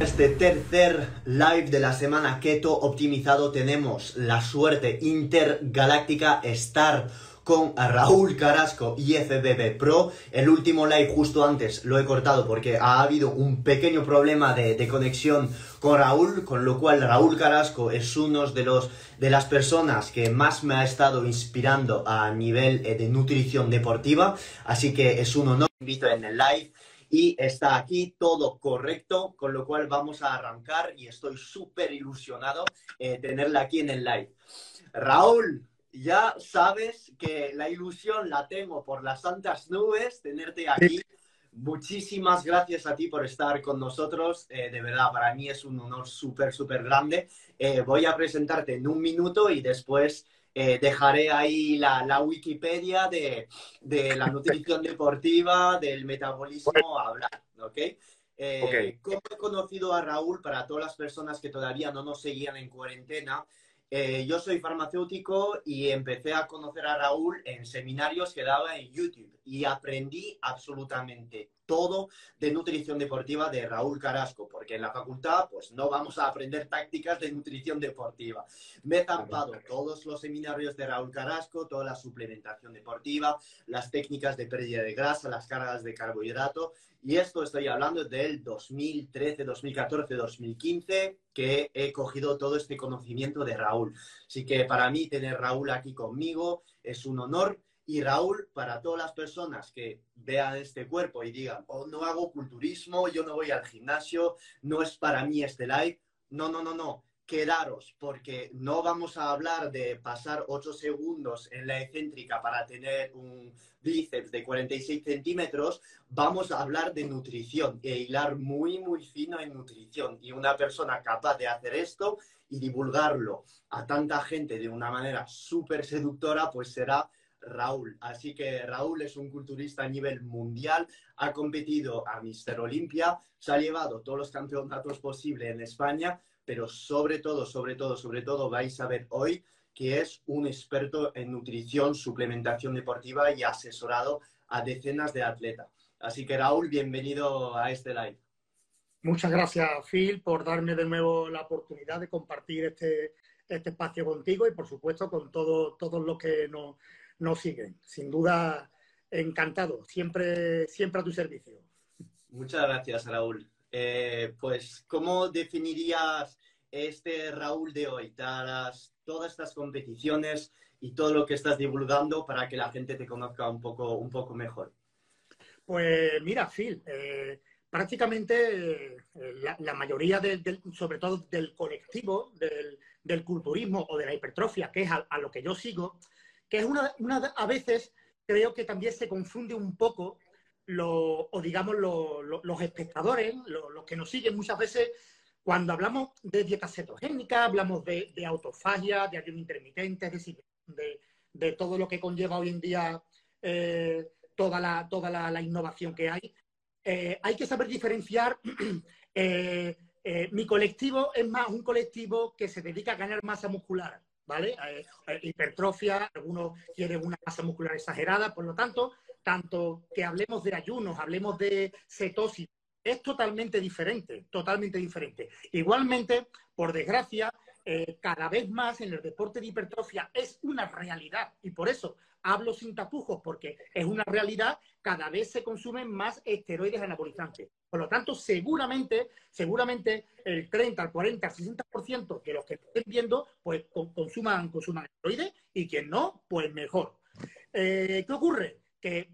Este tercer live de la semana keto optimizado tenemos la suerte intergaláctica estar con Raúl Carrasco y FBB Pro. El último live justo antes lo he cortado porque ha habido un pequeño problema de, conexión con Raúl, con lo cual Raúl Carrasco es uno de los de las personas que más me ha estado inspirando a nivel eh, de nutrición deportiva, así que es un honor invito en el live y está aquí todo correcto, con lo cual vamos a arrancar y estoy súper ilusionado eh, tenerla aquí en el live. Raúl, ya sabes que la ilusión la tengo por las santas nubes, tenerte aquí. Muchísimas gracias a ti por estar con nosotros. Eh, de verdad, para mí es un honor súper, súper grande. Eh, voy a presentarte en un minuto y después eh, dejaré ahí la, la Wikipedia de, de, la nutrición deportiva, del metabolismo a hablar, ¿ok? Eh, Ok. ¿Cómo he conocido a Raúl para todas las personas que todavía no nos seguían en cuarentena? Eh, yo soy farmacéutico y empecé a conocer a Raúl en seminarios que daba en YouTube y aprendí absolutamente todo de nutrición deportiva de Raúl Carrasco, porque en la facultad pues no vamos a aprender tácticas de nutrición deportiva. Me he zampado todos los seminarios de Raúl Carrasco, toda la suplementación deportiva, las técnicas de pérdida de grasa, las cargas de carbohidrato, y esto estoy hablando del 2013, 2014, 2015, que he cogido todo este conocimiento de Raúl. Así que para mí tener Raúl aquí conmigo es un honor. Y Raúl, para todas las personas que vean este cuerpo y digan, oh, no hago culturismo, yo no voy al gimnasio, no es para mí este live. No, no, no, no. Quedaros, porque no vamos a hablar de pasar 8 segundos en la excéntrica para tener un bíceps de 46 centímetros, vamos a hablar de nutrición e hilar muy, muy fino en nutrición. Y una persona capaz de hacer esto y divulgarlo a tanta gente de una manera súper seductora, pues será Raúl. Así que Raúl es un culturista a nivel mundial, ha competido a Mister Olimpia, se ha llevado todos los campeonatos posibles en España, pero sobre todo, sobre todo, sobre todo vais a ver hoy que es un experto en nutrición, suplementación deportiva y asesorado a decenas de atletas. Así que Raúl, bienvenido a este live. Muchas gracias, Phil, por darme de nuevo la oportunidad de compartir este, este espacio contigo y, por supuesto, con todo, todos los que nos, nos siguen. Sin duda, encantado. Siempre, siempre a tu servicio. Muchas gracias, Raúl. Eh, pues, ¿cómo definirías este Raúl de hoy? Todas, todas estas competiciones y todo lo que estás divulgando para que la gente te conozca un poco, un poco mejor. Pues mira, Phil, eh, prácticamente eh, la, la, mayoría, del, sobre todo del colectivo, del, del, culturismo o de la hipertrofia, que es a, a lo que yo sigo, que es una, una, a veces creo que también se confunde un poco o digamos lo, lo, los espectadores, los que nos siguen muchas veces, cuando hablamos de dieta cetogénica, hablamos de, autofagia, de ayuno intermitente, de, todo lo que conlleva hoy en día eh, toda, la, toda la, innovación que hay. Eh, hay que saber diferenciar. eh, mi colectivo es más un colectivo que se dedica a ganar masa muscular, ¿vale? hipertrofia, algunos quieren una masa muscular exagerada, por lo tanto, tanto que hablemos de ayunos, hablemos de cetosis, es totalmente diferente, totalmente diferente. Igualmente, por desgracia, eh, cada vez más en el deporte de hipertrofia es una realidad y por eso hablo sin tapujos porque es una realidad, cada vez se consumen más esteroides anabolizantes. Por lo tanto, seguramente, seguramente el 30, el 40, el 60% de los que estén viendo, pues consuman, consuman esteroides y quien no, pues mejor. Eh, ¿Qué ocurre? Que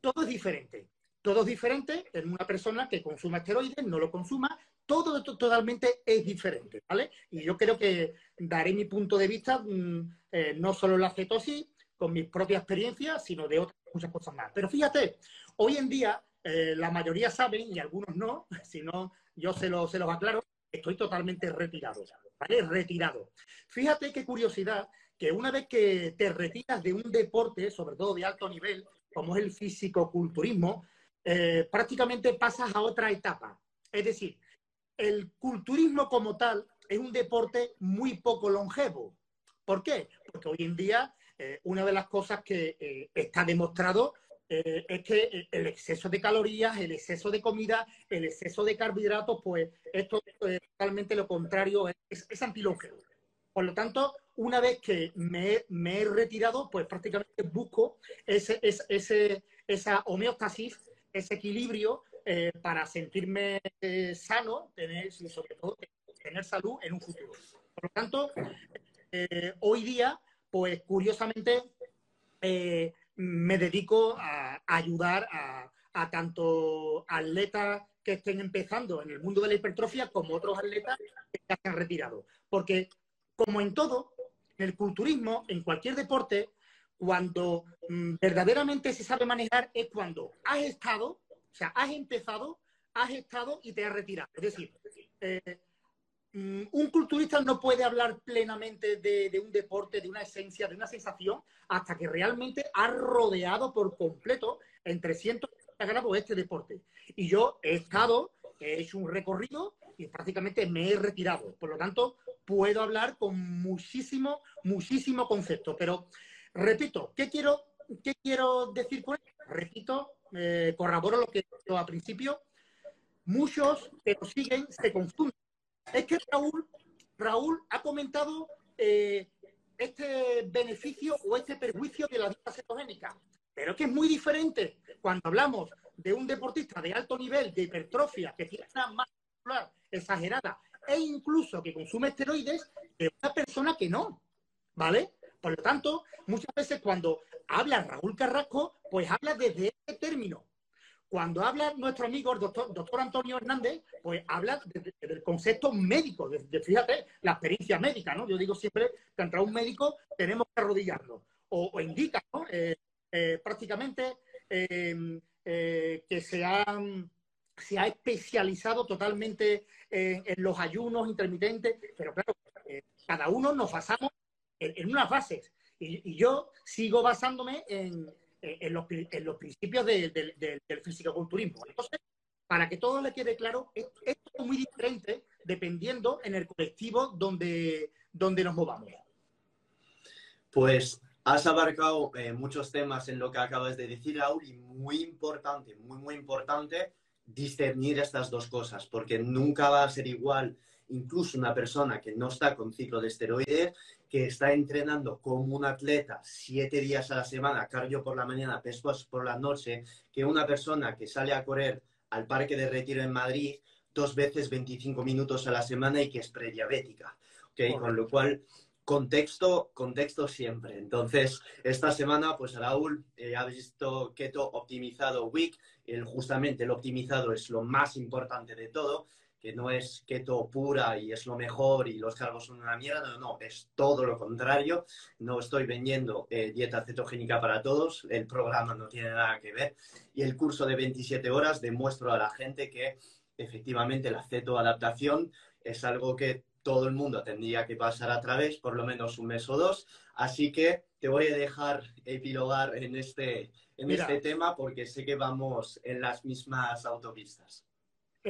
todo es diferente. Todo es diferente en una persona que consuma esteroides, no lo consuma, todo totalmente es diferente, ¿vale? Y yo creo que daré mi punto de vista, mmm, eh, no solo en la cetosis, con mis propias experiencias, sino de otras muchas cosas más. Pero fíjate, hoy en día eh, la mayoría saben, y algunos no, si no, yo se, lo, se los aclaro, estoy totalmente retirado, ¿vale? Retirado. Fíjate qué curiosidad que una vez que te retiras de un deporte, sobre todo de alto nivel, como es el físico-culturismo, eh, prácticamente pasas a otra etapa. Es decir, el culturismo como tal es un deporte muy poco longevo. ¿Por qué? Porque hoy en día eh, una de las cosas que eh, está demostrado eh, es que el exceso de calorías, el exceso de comida, el exceso de carbohidratos, pues esto es totalmente lo contrario, es, es. Por lo tanto, una vez que me, he retirado, pues prácticamente busco ese, ese, esa homeostasis, ese equilibrio para sentirme sano, tener, y sobre todo tener salud en un futuro. Por lo tanto, hoy día pues curiosamente eh, me dedico a, ayudar a, tanto atletas que estén empezando en el mundo de la hipertrofia como otros atletas que ya se han retirado. Porque como en todo, en el culturismo, en cualquier deporte, cuando mm, verdaderamente se sabe manejar es cuando has estado, o sea, has empezado, has estado y te has retirado. Es decir, eh, Mm, un culturista no puede hablar plenamente de, un deporte, de una esencia, de una sensación, hasta que realmente ha rodeado por completo en 360 grados este deporte. Y yo he estado, he hecho un recorrido y prácticamente me he retirado. Por lo tanto, puedo hablar con muchísimo, muchísimo concepto. Pero, repito, ¿qué quiero, qué quiero decir con esto? Repito, eh, corroboro lo que he dicho al principio. Muchos que nos siguen se confunden es que Raúl, Raúl ha comentado eh, este beneficio o este perjuicio de la dieta cetogénica, pero es que es muy diferente cuando hablamos de un deportista de alto nivel de hipertrofia que tiene una masa muscular exagerada e incluso que consume esteroides de una persona que no, ¿vale? Por lo tanto, muchas veces cuando habla Raúl Carrasco, pues habla desde este término, cuando habla nuestro amigo el doctor, doctor Antonio Hernández, pues habla del concepto médico, de, fíjate, la experiencia médica, ¿no? Yo digo siempre que entre un médico tenemos que arrodillarnos. O, indica, ¿no? Eh, eh, prácticamente em, eh, que se ha, se ha especializado totalmente en los ayunos intermitentes, pero claro, cada uno nos basamos en, unas bases. Y yo sigo basándome en, los, principios del fisicoculturismo. Entonces, para que todo le quede claro, es muy diferente dependiendo en el colectivo donde, donde nos movamos. Pues has abarcado eh, muchos temas en lo que acabas de decir, Raúl, y muy importante, muy, muy importante discernir estas dos cosas, porque nunca va a ser igual incluso una persona que no está con ciclo de esteroides, que está entrenando como un atleta siete días a la semana, cardio por la mañana, pesas por la noche, que una persona que sale a correr al parque de retiro en Madrid dos veces 25 minutos a la semana y que es prediabética. ¿okay? Con lo cual, contexto, contexto siempre. Entonces, esta semana, pues Raúl, eh, ha visto Keto Optimizado Week. El, justamente el optimizado es lo más importante de todo que no es keto pura y es lo mejor y los cargos son una mierda, no, no, es todo lo contrario. No estoy vendiendo eh, dieta cetogénica para todos, el programa no tiene nada que ver. Y el curso de 27 horas demuestro a la gente que efectivamente la cetoadaptación es algo que todo el mundo tendría que pasar a través, por lo menos un mes o dos. Así que te voy a dejar epilogar en este, en este tema porque sé que vamos en las mismas autopistas.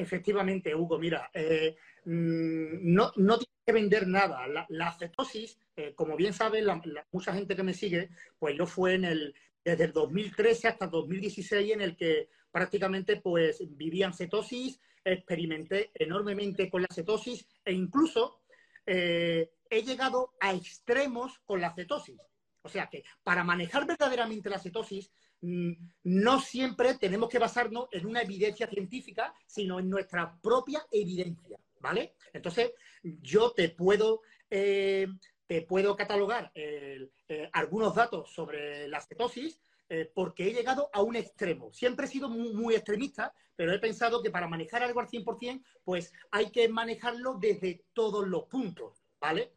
Efectivamente, Hugo, mira, eh, mm, no, no tienes que vender nada. La, cetosis, eh, como bien sabe mucha gente que me sigue, pues yo fue en el, desde el 2013 hasta el 2016 en el que prácticamente pues vivía en cetosis, experimenté enormemente con la cetosis e incluso eh, he llegado a extremos con la cetosis. O sea que para manejar verdaderamente la cetosis no siempre tenemos que basarnos en una evidencia científica, sino en nuestra propia evidencia, ¿vale? Entonces, yo te puedo, eh, te puedo catalogar eh, algunos datos sobre la cetosis eh, porque he llegado a un extremo. Siempre he sido muy, muy, extremista, pero he pensado que para manejar algo al 100%, pues hay que manejarlo desde todos los puntos, ¿vale?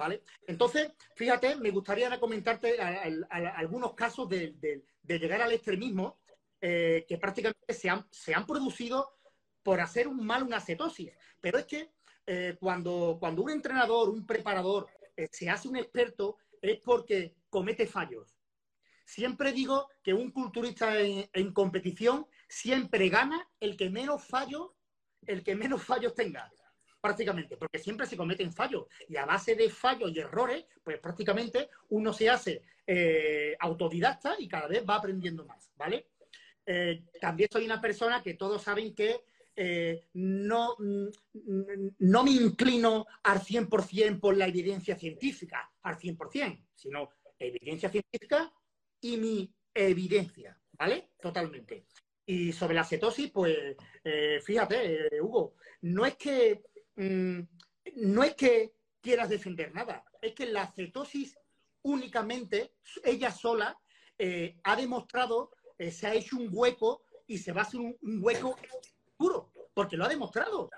¿Vale? Entonces, fíjate, me gustaría comentarte algunos casos de, llegar al extremismo eh, que prácticamente se han, producido por hacer un mal una cetosis. Pero es que eh, cuando, cuando un entrenador, un preparador, eh, se hace un experto, es porque comete fallos. Siempre digo que un culturista en, competición siempre gana el que menos fallos, el que menos fallos tenga prácticamente, porque siempre se cometen fallos. Y a base de fallos y errores, pues prácticamente uno se hace eh, autodidacta y cada vez va aprendiendo más, ¿vale? Eh, también soy una persona que todos saben que eh, no, mm, no me inclino al 100% por la evidencia científica, al 100%, sino evidencia científica y mi evidencia, ¿vale? Totalmente. Y sobre la cetosis, pues fíjate, Hugo, no es que Mm, no es que quieras defender nada, es que la cetosis únicamente, ella sola, eh, ha demostrado, eh, se ha hecho un hueco y se va a hacer un, hueco puro, porque lo ha demostrado.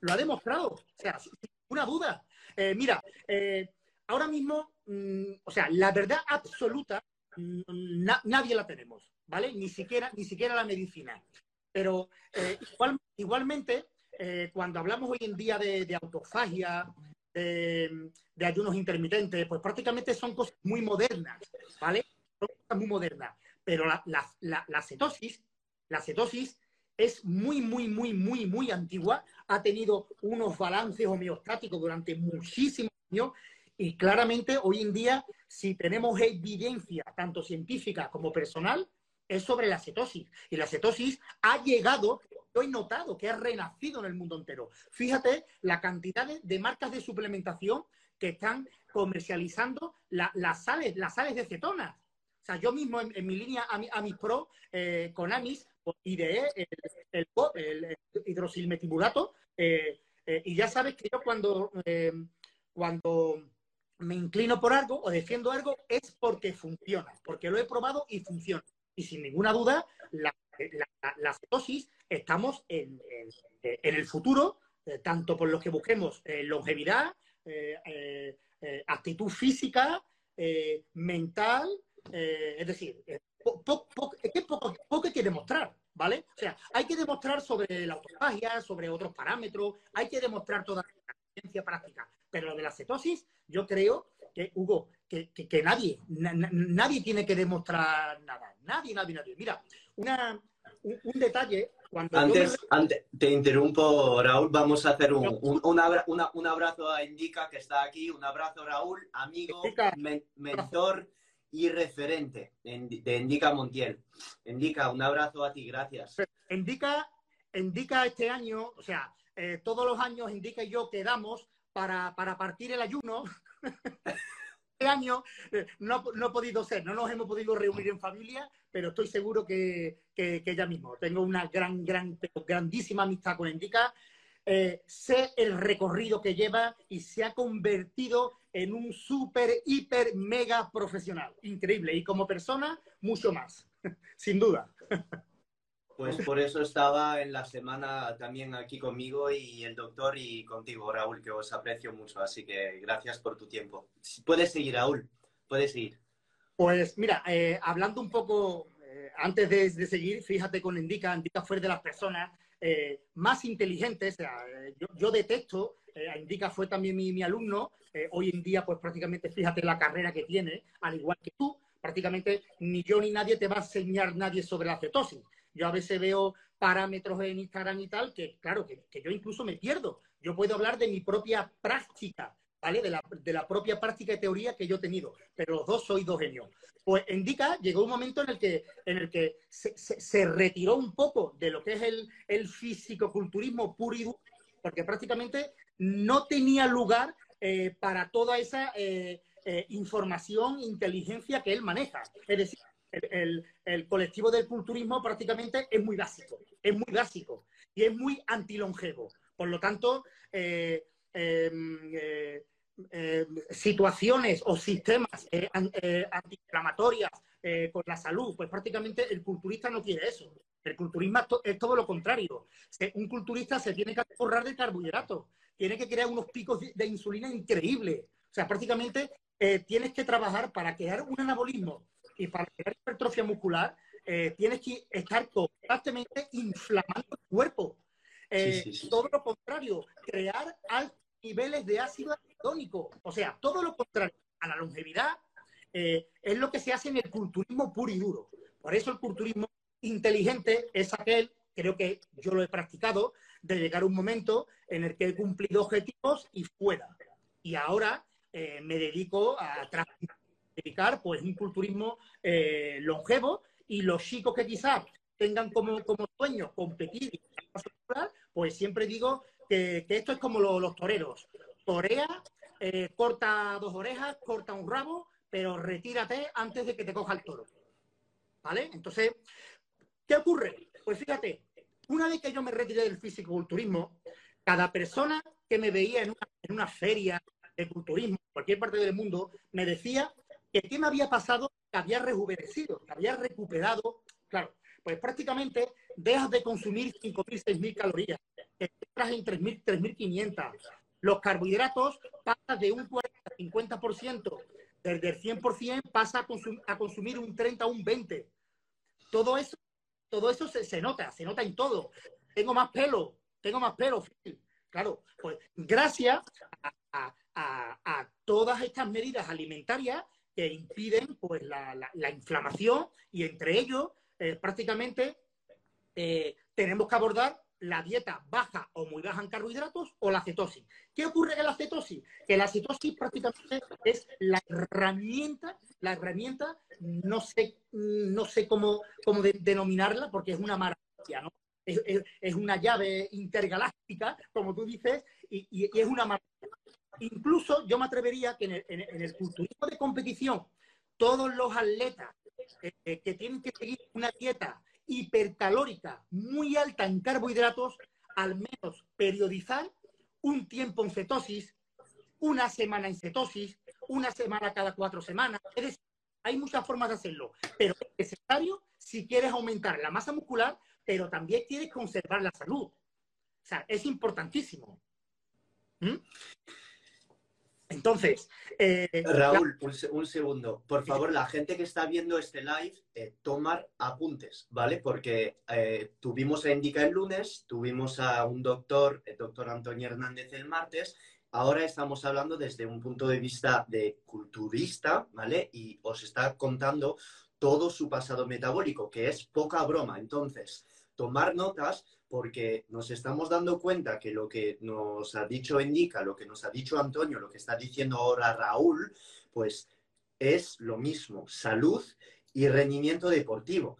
Lo ha demostrado, o sea, sin ninguna duda. Eh, mira, ahora mismo, mm, o sea, la verdad absoluta, mm, nadie la tenemos, ¿vale? Ni siquiera, ni siquiera la medicina. Pero igualmente, eh, cuando hablamos hoy en día de, autofagia, de, ayunos intermitentes, pues prácticamente son cosas muy modernas, ¿vale? Son cosas muy modernas. Pero la, cetosis, la cetosis es muy, muy, muy, muy, muy antigua, ha tenido unos balances homeostáticos durante muchísimos años y claramente hoy en día, si tenemos evidencia tanto científica como personal, es sobre la cetosis. Y la cetosis ha llegado he notado que ha renacido en el mundo entero. Fíjate la cantidad de, marcas de suplementación que están comercializando las, sales, las sales de cetonas. O sea, yo mismo en, mi línea Amis Pro eh, con Amis, IDE, el, el, hidrosilmetimulato, eh, eh, y ya sabes que yo cuando, cuando me inclino por algo o defiendo algo es porque funciona, porque lo he probado y funciona. Y sin ninguna duda, la, la cetosis estamos en, el futuro, eh, tanto por los que busquemos eh, longevidad, eh, actitud física, mental, es decir, poco, hay que demostrar, ¿vale? O sea, hay que demostrar sobre la autofagia, sobre otros parámetros, hay que demostrar toda la ciencia práctica. Pero lo de la cetosis, yo creo que, Hugo, que, nadie, nadie tiene que demostrar nada. Nadie, nadie, nadie. Mira, una, un, detalle. Cuando antes, antes, te interrumpo, Raúl, vamos a hacer un, un, abrazo a Indica que está aquí. Un abrazo, Raúl, amigo, mentor y referente de Indica Montiel. Indica, un abrazo a ti, gracias. Indica, Indica este año, o sea, eh, todos los años Indica y yo quedamos para, para partir el ayuno. este año eh, no, no, ha podido ser, no nos hemos podido reunir en familia, pero estoy seguro que, que, ya mismo. Tengo una gran, gran, grandísima amistad con Indica. Eh, sé el recorrido que lleva y se ha convertido en un súper, hiper, mega profesional. Increíble. Y como persona, mucho más, sin duda. Pues por eso estaba en la semana también aquí conmigo y el doctor y contigo, Raúl, que os aprecio mucho. Así que gracias por tu tiempo. Puedes seguir, Raúl. Puedes seguir. Pues mira, eh, hablando un poco, eh, antes de, seguir, fíjate con Indica, Indica fue de las personas eh, más inteligentes. yo, detesto, Indica fue también mi alumno. hoy en día, pues prácticamente fíjate la carrera que tiene, al igual que tú. Prácticamente ni yo ni nadie te va a enseñar nadie sobre la cetosis. Yo a veces veo parámetros en Instagram y tal, que claro, que, yo incluso me pierdo. Yo puedo hablar de mi propia práctica, ¿vale? De la, propia práctica y teoría que yo he tenido. Pero los dos soy dos genios. Pues en DICA llegó un momento en el que, en el que se, retiró un poco de lo que es el, el físico-culturismo puro y duro, porque prácticamente no tenía lugar eh, para toda esa eh, eh, información, inteligencia que él maneja. Es decir, el, colectivo del culturismo prácticamente es muy básico, es muy básico y es muy antilongevo. Por lo tanto, eh, em, eh, em, situaciones o sistemas eh, antiinflamatorias con la salud, pues prácticamente el culturista no quiere eso. El culturismo es todo lo contrario. Un culturista se tiene que forrar de carbohidratos, tiene que crear unos picos de insulina increíbles. O sea, prácticamente tienes que trabajar para crear un anabolismo y para crear hipertrofia muscular eh, tienes que estar constantemente inflamando el cuerpo. Eh, todo lo contrario, crear altos niveles de ácido araquidónico. O sea, todo lo contrario a la longevidad eh, es lo que se hace en el culturismo puro y duro. Por eso el culturismo inteligente es aquel, creo que yo lo he practicado, de llegar a un momento en el que he cumplido objetivos y fuera. Y ahora me dedico a pues, un culturismo longevo y los chicos que quizás tengan como, como sueño competir, pues siempre digo que, esto es como los, toreros. Torea, eh, corta dos orejas, corta un rabo, pero retírate antes de que te coja el toro. ¿Vale? Entonces, ¿qué ocurre? Pues fíjate, una vez que yo me retiré del físico-culturismo, cada persona que me veía en una, en una feria de culturismo, cualquier parte del mundo, me decía qué me había pasado que había rejuvenecido, que había recuperado, claro, pues prácticamente dejas de consumir 5.000, 6.000 calorías, entras en 3.000, 3.500. Los carbohidratos pasan de un 40 a 50%, desde el 100% pasa a, consumir un 30 a un 20. Todo eso, todo eso se, nota, se nota en todo. Tengo más pelo, tengo más pelo. Claro, pues gracias a todas estas medidas alimentarias que impiden pues, la, inflamación y entre ellos eh, prácticamente eh, tenemos que abordar la dieta baja o muy baja en carbohidratos o la cetosis. ¿Qué ocurre con la cetosis? Que la cetosis prácticamente es la herramienta, la herramienta, no sé, no sé cómo, cómo denominarla porque es una maravilla, ¿no? Es, una llave intergaláctica, como tú dices, y, y es una maravilla. Incluso yo me atrevería que en el, culturismo de competición, todos los atletas eh, que tienen que seguir una dieta hipercalórica muy alta en carbohidratos, al menos periodizar un tiempo en cetosis, una semana en cetosis, una semana cada cuatro semanas. Es decir, hay muchas formas de hacerlo, pero es necesario si quieres aumentar la masa muscular, pero también quieres conservar la salud. O sea, es importantísimo. ¿Mm? Entonces, eh, Raúl, un, segundo. Por favor, la gente que está viendo este live, eh, tomar apuntes, ¿vale? Porque eh, tuvimos a Indica el lunes, tuvimos a un doctor, el doctor Antonio Hernández el martes. Ahora estamos hablando desde un punto de vista de culturista, ¿vale? Y os está contando todo su pasado metabólico, que es poca broma. Entonces, tomar notas porque nos estamos dando cuenta que lo que nos ha dicho Indica, lo que nos ha dicho Antonio, lo que está diciendo ahora Raúl, pues es lo mismo, salud y rendimiento deportivo.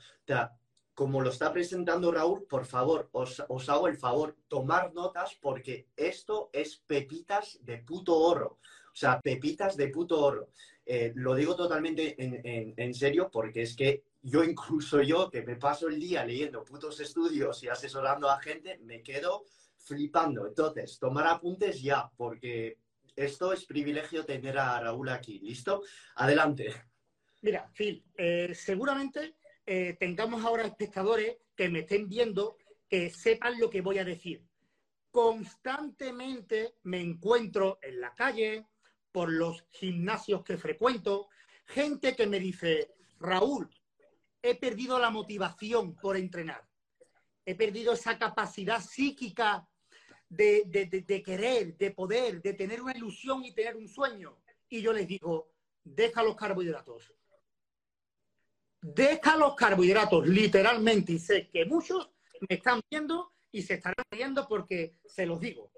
como lo está presentando Raúl, por favor, os, hago el favor, tomar notas porque esto es pepitas de puto oro. O sea, pepitas de puto oro. Eh, lo digo totalmente en serio porque es que yo incluso yo, que me paso el día leyendo putos estudios y asesorando a gente, me quedo flipando. Entonces, tomar apuntes ya, porque esto es privilegio tener a Raúl aquí. ¿Listo? Adelante. Mira, Phil, eh, seguramente eh, tengamos ahora espectadores que me estén viendo, que sepan lo que voy a decir. Constantemente me encuentro en la calle, por los gimnasios que frecuento, gente que me dice, Raúl, he perdido la motivación por entrenar. He perdido esa capacidad psíquica de, querer, de poder, de tener una ilusión y tener un sueño. Y yo les digo, deja los carbohidratos. Deja los carbohidratos, literalmente. Y sé que muchos me están viendo y se estarán riendo porque se los digo.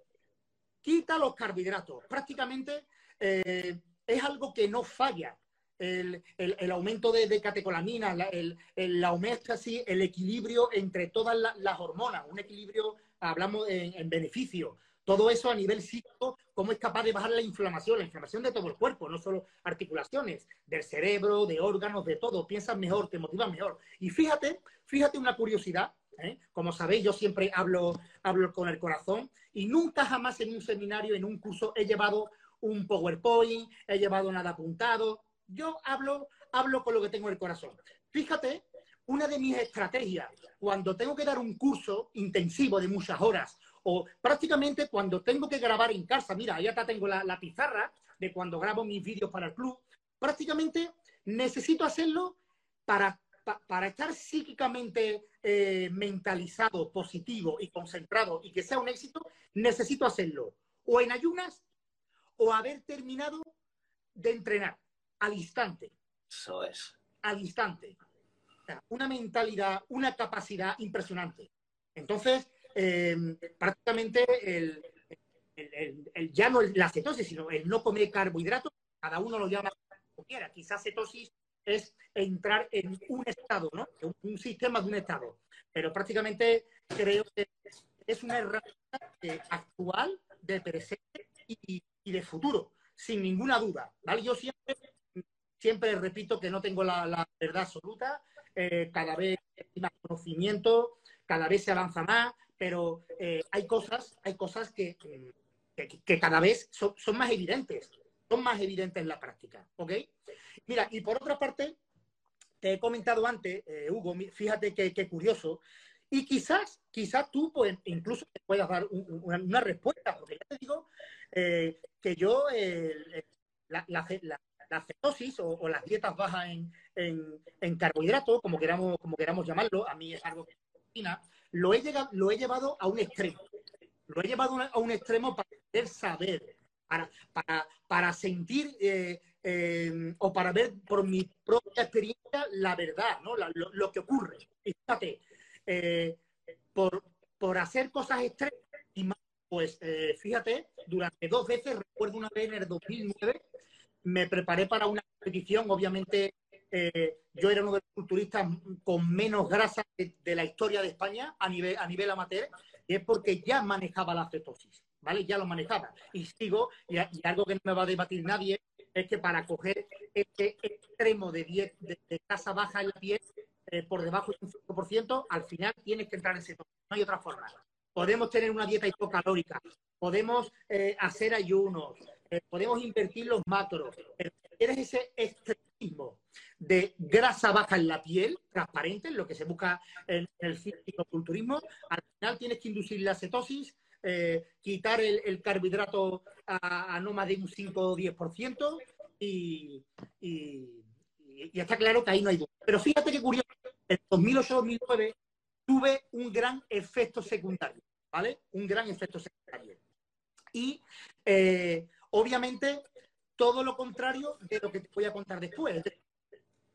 Quita los carbohidratos. Prácticamente eh, es algo que no falla el, el, aumento de, de catecolamina, el, el, aumento así, el equilibrio entre todas las hormonas, un equilibrio, hablamos en, beneficio. Todo eso a nivel psíquico, cómo es capaz de bajar la inflamación, la inflamación de todo el cuerpo, no solo articulaciones, del cerebro, de órganos, de todo. Piensas mejor, te motivas mejor. Y fíjate, fíjate una curiosidad, ¿eh? como sabéis, yo siempre hablo, hablo con el corazón y nunca jamás en un seminario, en un curso, he llevado un PowerPoint, he llevado nada apuntado, yo hablo, hablo con lo que tengo en el corazón. Fíjate, una de mis estrategias, cuando tengo que dar un curso intensivo de muchas horas, o prácticamente cuando tengo que grabar en casa, mira, ya tengo la, pizarra de cuando grabo mis vídeos para el club, prácticamente necesito hacerlo para para estar psíquicamente eh, mentalizado, positivo y concentrado y que sea un éxito, necesito hacerlo o en ayunas o haber terminado de entrenar al instante. Eso es. Al instante. Una mentalidad, una capacidad impresionante. Entonces, em, prácticamente el, ya no la cetosis, sino el no comer carbohidratos, cada uno lo llama como quiera. Quizás cetosis es entrar en un estado, ¿no? Un sistema de un estado. Pero prácticamente creo que es una herramienta actual, de presente y, de futuro, sin ninguna duda. ¿vale? Yo siempre, siempre repito que no tengo la, verdad absoluta, eh, cada vez hay más conocimiento, cada vez se avanza más, pero eh, hay cosas, hay cosas que, que, cada vez son, son más evidentes son más evidentes en la práctica, ¿ok? Mira, y por otra parte, te he comentado antes, eh, Hugo, fíjate qué curioso, y quizás, quizás tú pues, incluso te puedas dar una, respuesta, porque ya te digo que yo la, cetosis o, las dietas bajas en, en, carbohidratos, como queramos, como queramos llamarlo, a mí es algo que me lo he, llegado, lo he llevado a un extremo. Lo he llevado a un extremo para poder saber para, para, para sentir eh, eh, o para ver por mi propia experiencia la verdad, ¿no? lo, que ocurre. fíjate, eh, por, por hacer cosas extremas y pues fíjate, durante dos veces, recuerdo una vez en el 2009, me preparé para una competición, obviamente yo era uno de los culturistas con menos grasa de, la historia de España a nivel, a nivel amateur, y es porque ya manejaba la cetosis. ¿vale? Ya lo manejaba. Y sigo, y, algo que no me va a debatir nadie, es que para coger este extremo de, 10, de, tasa baja en la piel, eh, por debajo de un 5%, al final tienes que entrar en ese No hay otra forma. Podemos tener una dieta hipocalórica, podemos eh, hacer ayunos, eh, podemos invertir los macros, pero quieres ese extremismo de grasa baja en la piel, transparente, lo que se busca en, el culturismo, al final tienes que inducir la cetosis, eh, quitar el, carbohidrato a, no más de un 5 o 10% y, y, está claro que ahí no hay duda. Pero fíjate que curioso, en 2008-2009 tuve un gran efecto secundario, ¿vale? Un gran efecto secundario. Y eh, obviamente todo lo contrario de lo que te voy a contar después.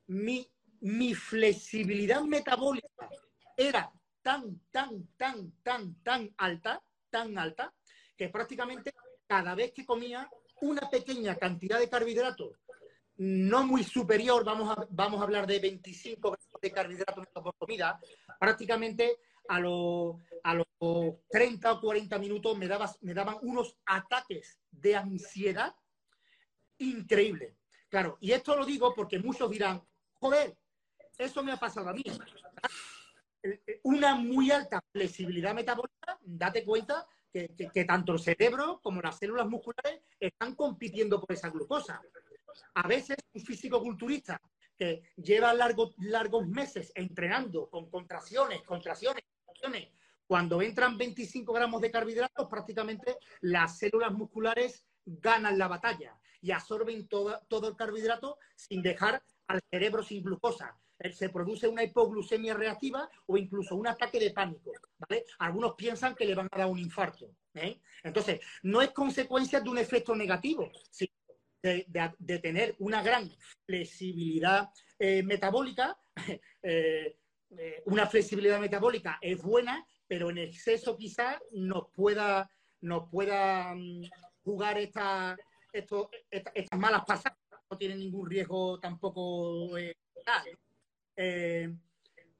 Mi, mi flexibilidad metabólica era tan, tan, tan, tan, tan alta tan alta que prácticamente cada vez que comía una pequeña cantidad de carbohidratos, no muy superior, vamos a, vamos a hablar de 25 gramos de carbohidratos por comida, prácticamente a, los, a los 30 o 40 minutos me, me daban unos ataques de ansiedad increíbles. Claro, y esto lo digo porque muchos dirán, joder, eso me ha pasado a mí una muy alta flexibilidad metabólica, date cuenta que, tanto el cerebro como las células musculares están compitiendo por esa glucosa. A veces un físico culturista lleva largos, largos meses entrenando con contracciones, contracciones, contracciones, cuando entran 25 gramos de carbohidratos, prácticamente las células musculares ganan la batalla y absorben todo el carbohidrato sin dejar al cerebro sin glucosa. Eh, se produce una hipoglucemia reactiva o incluso un ataque de pánico. Algunos piensan que le van a dar un infarto. ¿eh? Entonces, no es consecuencia de un efecto negativo, sino de, tener una gran flexibilidad eh, metabólica. una flexibilidad metabólica es buena, pero en exceso quizás nos pueda, nos pueda mm, jugar esta, estas malas pasadas. No tiene ningún riesgo tampoco eh,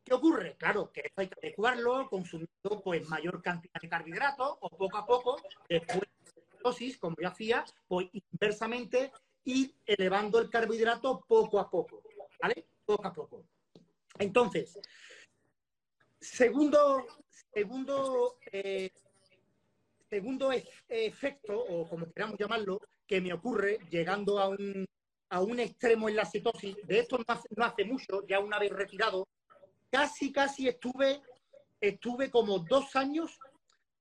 ¿Qué ocurre? Claro, que esto hay que adecuarlo consumiendo pues mayor cantidad de carbohidratos o poco a poco, después de dosis, como yo hacía, pues inversamente ir elevando el carbohidrato poco a poco, ¿vale? Poco a poco. Entonces, segundo, segundo, eh, segundo efecto, o como queramos llamarlo, que me ocurre llegando a un a un extremo en la cetosis, de esto no hace, mucho, ya una vez retirado, casi, casi estuve, estuve como dos años,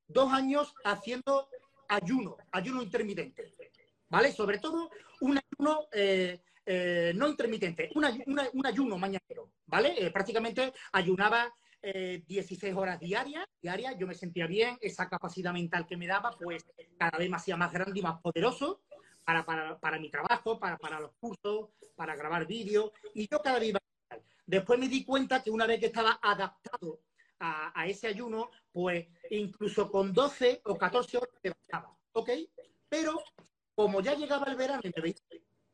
dos años haciendo ayuno, ayuno intermitente, ¿vale? Sobre todo un ayuno, eh, eh, no intermitente, un ayuno mañanero, ¿vale? Eh, prácticamente ayunaba 16 eh, horas diarias, diarias, yo me sentía bien, esa capacidad mental que me daba, pues cada vez me hacía más grande y más poderoso para, para, mi trabajo, para, para, los cursos, para grabar vídeos, y yo cada iba Después me di cuenta que una vez que estaba adaptado a, ese ayuno, pues incluso con 12 o 14 horas me bajaba, ¿ok? Pero como ya llegaba el verano y me veía,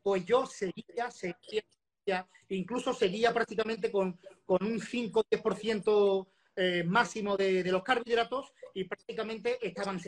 pues yo seguía, seguía, incluso seguía prácticamente con, un 5-10% eh, máximo de, los carbohidratos y prácticamente estaban...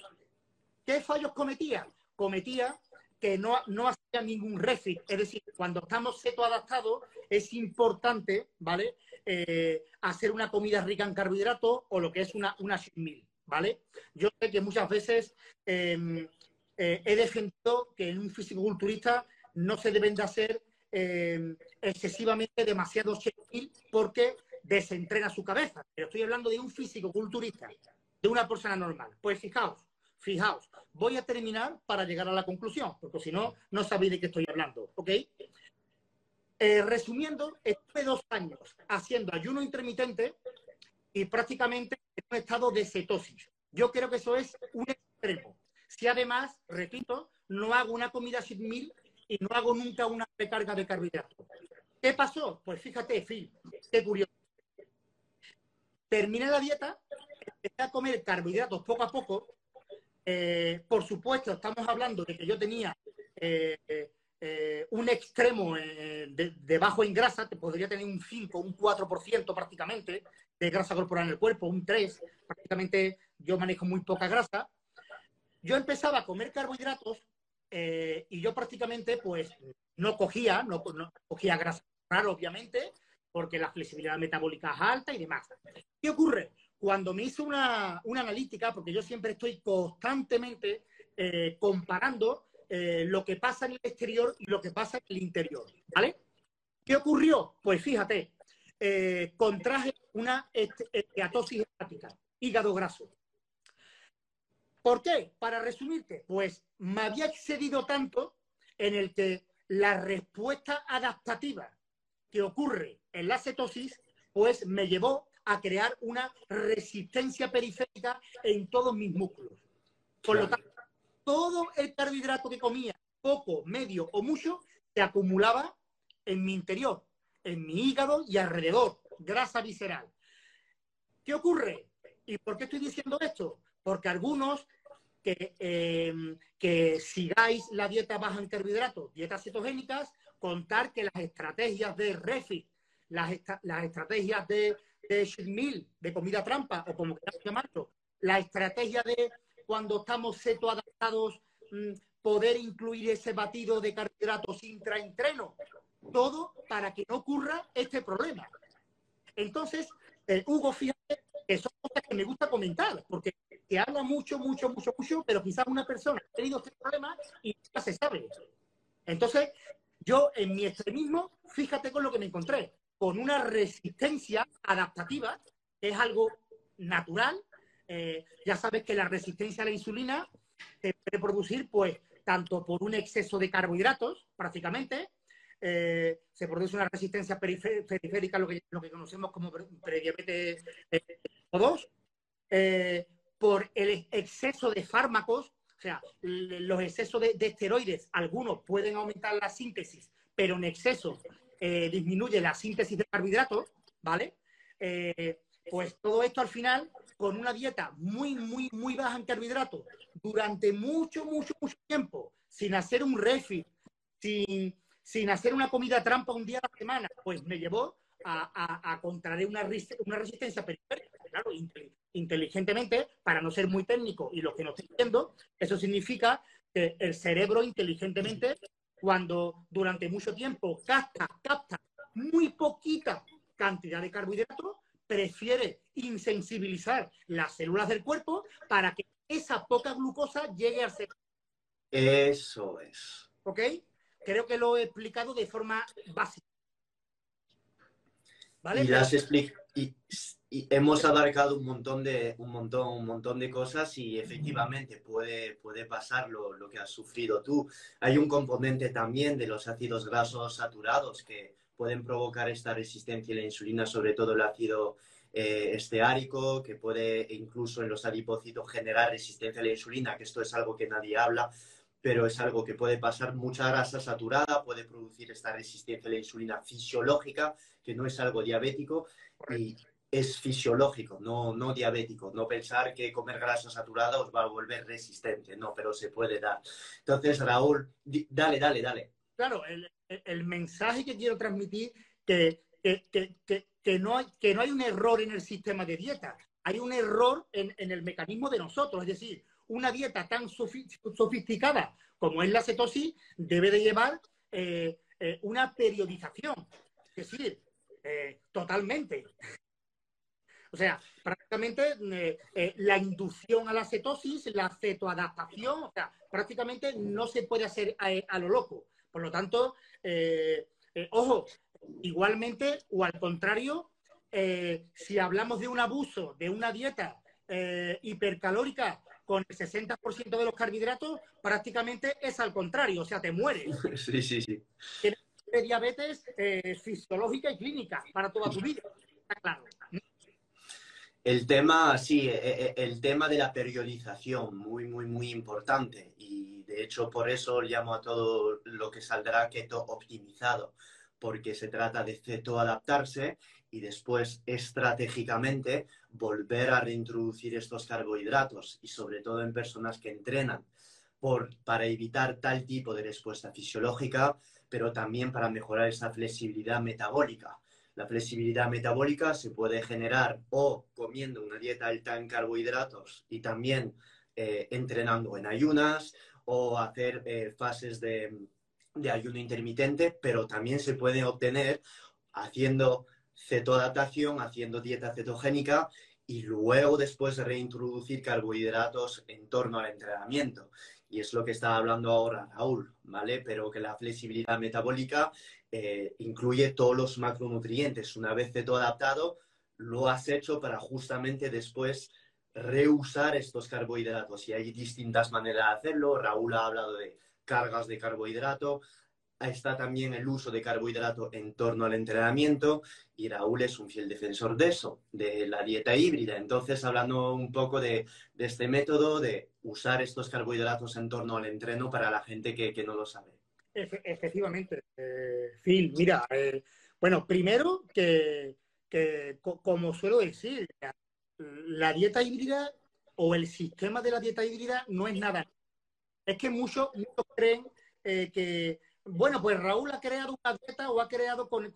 ¿Qué fallos cometía? Cometía que no, no hacía ningún refit. Es decir, cuando estamos seto adaptados, es importante, ¿vale? Eh, hacer una comida rica en carbohidratos o lo que es una, una mil, ¿vale? Yo sé que muchas veces em, eh, he defendido que en un físico-culturista no se deben de hacer em, excesivamente demasiado check-in porque desentrena su cabeza. Pero estoy hablando de un físico-culturista, de una persona normal. Pues fijaos, fijaos, voy a terminar para llegar a la conclusión, porque si no, no sabéis de qué estoy hablando, ¿ok? Eh, resumiendo, estuve dos años haciendo ayuno intermitente y prácticamente en un estado de cetosis. Yo creo que eso es un extremo. Si además, repito, no hago una comida sin mil y no hago nunca una recarga de carbohidratos. ¿Qué pasó? Pues fíjate, Phil, qué curioso. Terminé la dieta, empecé a comer carbohidratos poco a poco. Eh, por supuesto, estamos hablando de que yo tenía eh, eh, un extremo de, de, bajo en grasa, que podría tener un 5, un 4% prácticamente de grasa corporal en el cuerpo, un 3, prácticamente yo manejo muy poca grasa. Yo empezaba a comer carbohidratos eh, y yo prácticamente pues no cogía, no, cogía grasa rara, obviamente, porque la flexibilidad metabólica es alta y demás. ¿Qué ocurre? Cuando me hizo una, analítica, porque yo siempre estoy constantemente eh, comparando eh, lo que pasa en el exterior y lo que pasa en el interior, ¿vale? ¿Qué ocurrió? Pues fíjate, contraje una esteatosis hepática, hígado graso. ¿Por qué? Para resumirte, pues me había excedido tanto en el que la respuesta adaptativa que ocurre en la cetosis, pues me llevó a crear una resistencia periférica en todos mis músculos. Por lo tanto, todo el carbohidrato que comía, poco, medio o mucho, se acumulaba en mi interior, en mi hígado y alrededor, grasa visceral. ¿Qué ocurre? ¿Y por qué estoy diciendo esto? Porque algunos que, em, que sigáis la dieta baja en carbohidratos, dietas cetogénicas, contar que las estrategias de refit, las, estrategias de, de de comida trampa, o como quieras llamarlo, la estrategia de cuando estamos ceto mm, poder incluir ese batido de carbohidratos intraentreno, todo para que no ocurra este problema. Entonces, eh, Hugo, fíjate que son cosas que me gusta comentar, porque que habla mucho, mucho, mucho, mucho, pero quizás una persona ha tenido este problema y ya se sabe. Entonces, yo en mi extremismo, fíjate con lo que me encontré, con una resistencia adaptativa, que es algo natural. Eh, ya sabes que la resistencia a la insulina se puede producir, pues, tanto por un exceso de carbohidratos, prácticamente, eh, se produce una resistencia periférica, lo que, lo que conocemos como prediabetes eh, tipo 2, por el exceso de fármacos, o sea, los excesos de, esteroides, algunos pueden aumentar la síntesis, pero en exceso eh, disminuye la síntesis de carbohidratos, ¿vale? Eh, pues todo esto al final, con una dieta muy, muy, muy baja en carbohidratos, durante mucho, mucho, mucho tiempo, sin hacer un refit, sin, sin hacer una comida trampa un día a la semana, pues me llevó a, contraer una, una resistencia periférica. Claro, inteligentemente, para no ser muy técnico y lo que no estoy diciendo, eso significa que el cerebro inteligentemente, cuando durante mucho tiempo capta, capta muy poquita cantidad de carbohidratos, prefiere insensibilizar las células del cuerpo para que esa poca glucosa llegue al cerebro. Eso es. ¿Ok? Creo que lo he explicado de forma básica. ¿vale? Y, las y, y, hemos abarcado un montón de, un montón, un montón de cosas y efectivamente puede, puede pasar lo, lo que has sufrido tú. Hay un componente también de los ácidos grasos saturados que pueden provocar esta resistencia a la insulina, sobre todo el ácido eh, esteárico, que puede incluso en los adipocitos generar resistencia a la insulina, que esto es algo que nadie habla, pero es algo que puede pasar. Mucha grasa saturada puede producir esta resistencia a la insulina fisiológica, que no es algo diabético, y es fisiológico, no, no diabético. No pensar que comer grasa saturada os va a volver resistente, no, pero se puede dar. Entonces, Raúl, dale, dale, dale. Claro, el, el mensaje que quiero transmitir que, que, no hay, que no hay un error en el sistema de dieta, hay un error en, el mecanismo de nosotros. Es decir, una dieta tan sofisticada como es la cetosis debe de llevar eh, eh, una periodización. Es decir, eh, totalmente. O sea, prácticamente la inducción a la cetosis, la cetoadaptación, prácticamente no se puede hacer a lo loco. Por lo tanto, eh, eh, ojo, igualmente o al contrario, eh, si hablamos de un abuso de una dieta hipercalórica con el 60% de los carbohidratos, prácticamente es al contrario, o sea, te mueres. Sí, sí, sí. Tienes diabetes fisiológica y clínica para toda tu vida. Está claro. El tema, sí, el tema de la periodización, muy, muy, muy importante. Y de hecho, por eso llamo a todo lo que saldrá keto optimizado, porque se trata de ceto adaptarse y después estratégicamente volver a reintroducir estos carbohidratos y sobre todo en personas que entrenan por, para evitar tal tipo de respuesta fisiológica, pero también para mejorar esa flexibilidad metabólica. La flexibilidad metabólica se puede generar o comiendo una dieta alta en carbohidratos y también eh, entrenando en ayunas o hacer eh, fases de, ayuno intermitente, pero también se puede obtener haciendo cetoadaptación, haciendo dieta cetogénica y luego después reintroducir carbohidratos en torno al entrenamiento. Y es lo que está hablando ahora Raúl, ¿vale? Pero que la flexibilidad metabólica eh, incluye todos los macronutrientes. Una vez de todo adaptado, lo has hecho para justamente después reusar estos carbohidratos. Y hay distintas maneras de hacerlo. Raúl ha hablado de cargas de carbohidrato. Está también el uso de carbohidrato en torno al entrenamiento y Raúl es un fiel defensor de eso, de la dieta híbrida. Entonces, hablando un poco de, este método de usar estos carbohidratos en torno al entreno para la gente que no lo sabe efectivamente, eh, Phil. Mira, eh, bueno, primero que, como suelo decir, la dieta híbrida o el sistema de la dieta híbrida no es nada. Es que muchos, creen eh, que, bueno, pues Raúl ha creado una dieta o ha creado con, el,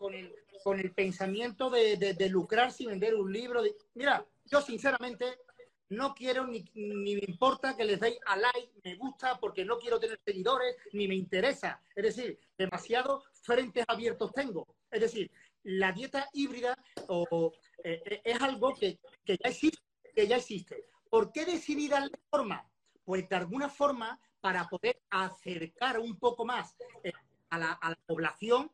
con el pensamiento de, de, de lucrar sin vender un libro. Mira, yo sinceramente no quiero ni, me importa que les deis a like, me gusta, porque no quiero tener seguidores, ni me interesa. Es decir, demasiados frentes abiertos tengo. Es decir, la dieta híbrida eh, eh, es algo que, ya existe, que ya existe. ¿Por qué decidí darle forma? Pues de alguna forma para poder acercar un poco más eh, a, la, población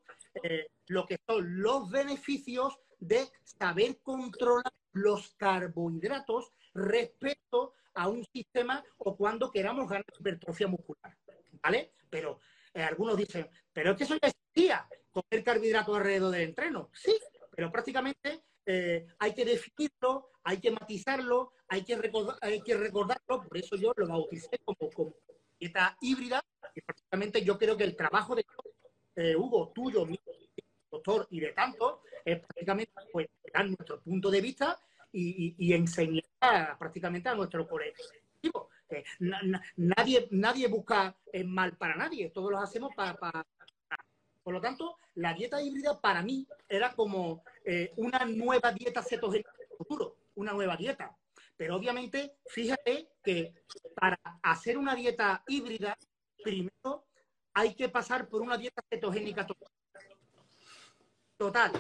lo que son los beneficios de saber controlar los carbohidratos respecto a un sistema o cuando queramos ganar hipertrofia muscular. ¿Vale? Pero eh, algunos dicen, pero es que eso ya existía, comer carbohidratos alrededor del entreno. Sí, pero prácticamente eh, hay que definirlo, hay que matizarlo, hay que, hay que recordarlo, por eso yo lo bauticé como, como dieta híbrida, y prácticamente yo creo que el trabajo de eh, Hugo, tuyo, mío, doctor y de tanto, es prácticamente pues, dar nuestro punto de vista y, enseñar prácticamente a nuestro colectivo. nadie, nadie busca el mal para nadie, todos lo hacemos para, Por lo tanto, la dieta híbrida para mí era como eh, una nueva dieta cetogénica futuro, una nueva dieta. Pero obviamente, fíjate que para hacer una dieta híbrida, primero hay que pasar por una dieta cetogénica total. Total.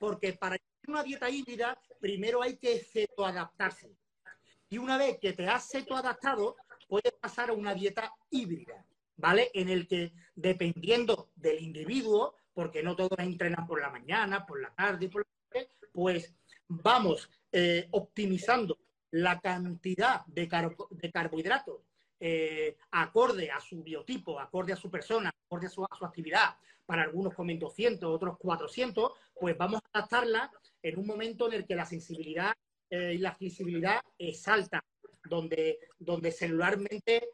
Porque para una dieta híbrida, primero hay que cetoadaptarse. Y una vez que te has cetoadaptado, puedes pasar a una dieta híbrida, ¿vale? En el que, dependiendo del individuo, porque no todos entrenan por la mañana, por la tarde, por pues vamos eh, optimizando la cantidad de, carbohidratos eh, acorde a su biotipo, acorde a su persona, acorde a su, actividad. Para algunos comen 200, otros 400, pues vamos a adaptarla en un momento en el que la sensibilidad eh, y la flexibilidad es alta, donde, donde celularmente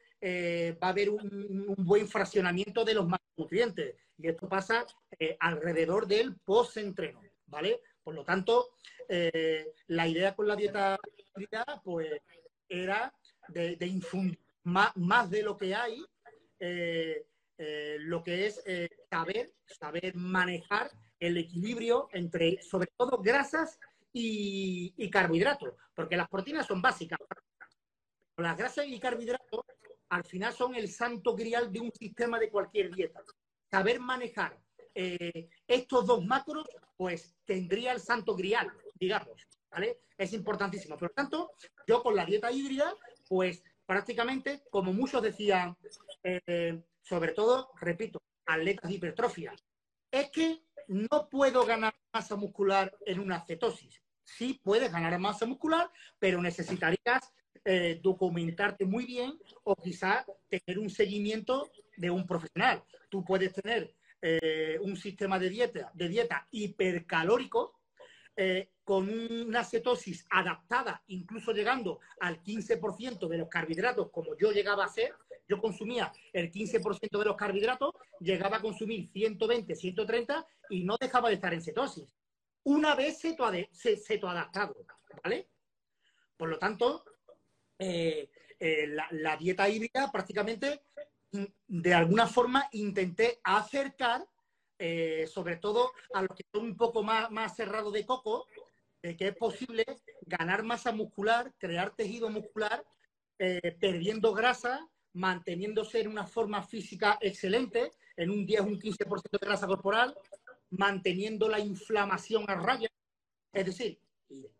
va a haber un, buen fraccionamiento de los macronutrientes. Y esto pasa alrededor del post-entreno, ¿vale? Por lo tanto, la idea con la dieta pues era de, infundir más, de lo que hay, eh, eh, lo que es eh, saber, saber manejar el equilibrio entre, sobre todo, grasas y, carbohidratos, porque las proteínas son básicas. Las grasas y carbohidratos al final son el santo grial de un sistema de cualquier dieta. Saber manejar estos dos macros, pues tendría el santo grial, digamos. ¿vale? Es importantísimo. Por lo tanto, yo con la dieta híbrida, pues prácticamente, como muchos decían, eh, sobre todo, repito, atletas de hipertrofia, es que no puedo ganar masa muscular en una cetosis. Sí puedes ganar masa muscular, pero necesitarías eh, documentarte muy bien o quizá tener un seguimiento de un profesional. Tú puedes tener eh, un sistema de dieta, de dieta hipercalórico, con una cetosis adaptada, incluso llegando al 15% de los carbohidratos, como yo llegaba a ser, yo consumía el 15% de los carbohidratos, llegaba a consumir 120, 130 y no dejaba de estar en cetosis. Una vez cetoadaptado, ¿vale? Por lo tanto, eh, eh, la, dieta híbrida prácticamente, de alguna forma, intenté acercar, eh, sobre todo a los que son un poco más, más cerrados de coco, de que es posible ganar masa muscular, crear tejido muscular, eh, perdiendo grasa, manteniéndose en una forma física excelente, en un 10 un 15% de grasa corporal, manteniendo la inflamación a raya. Es decir,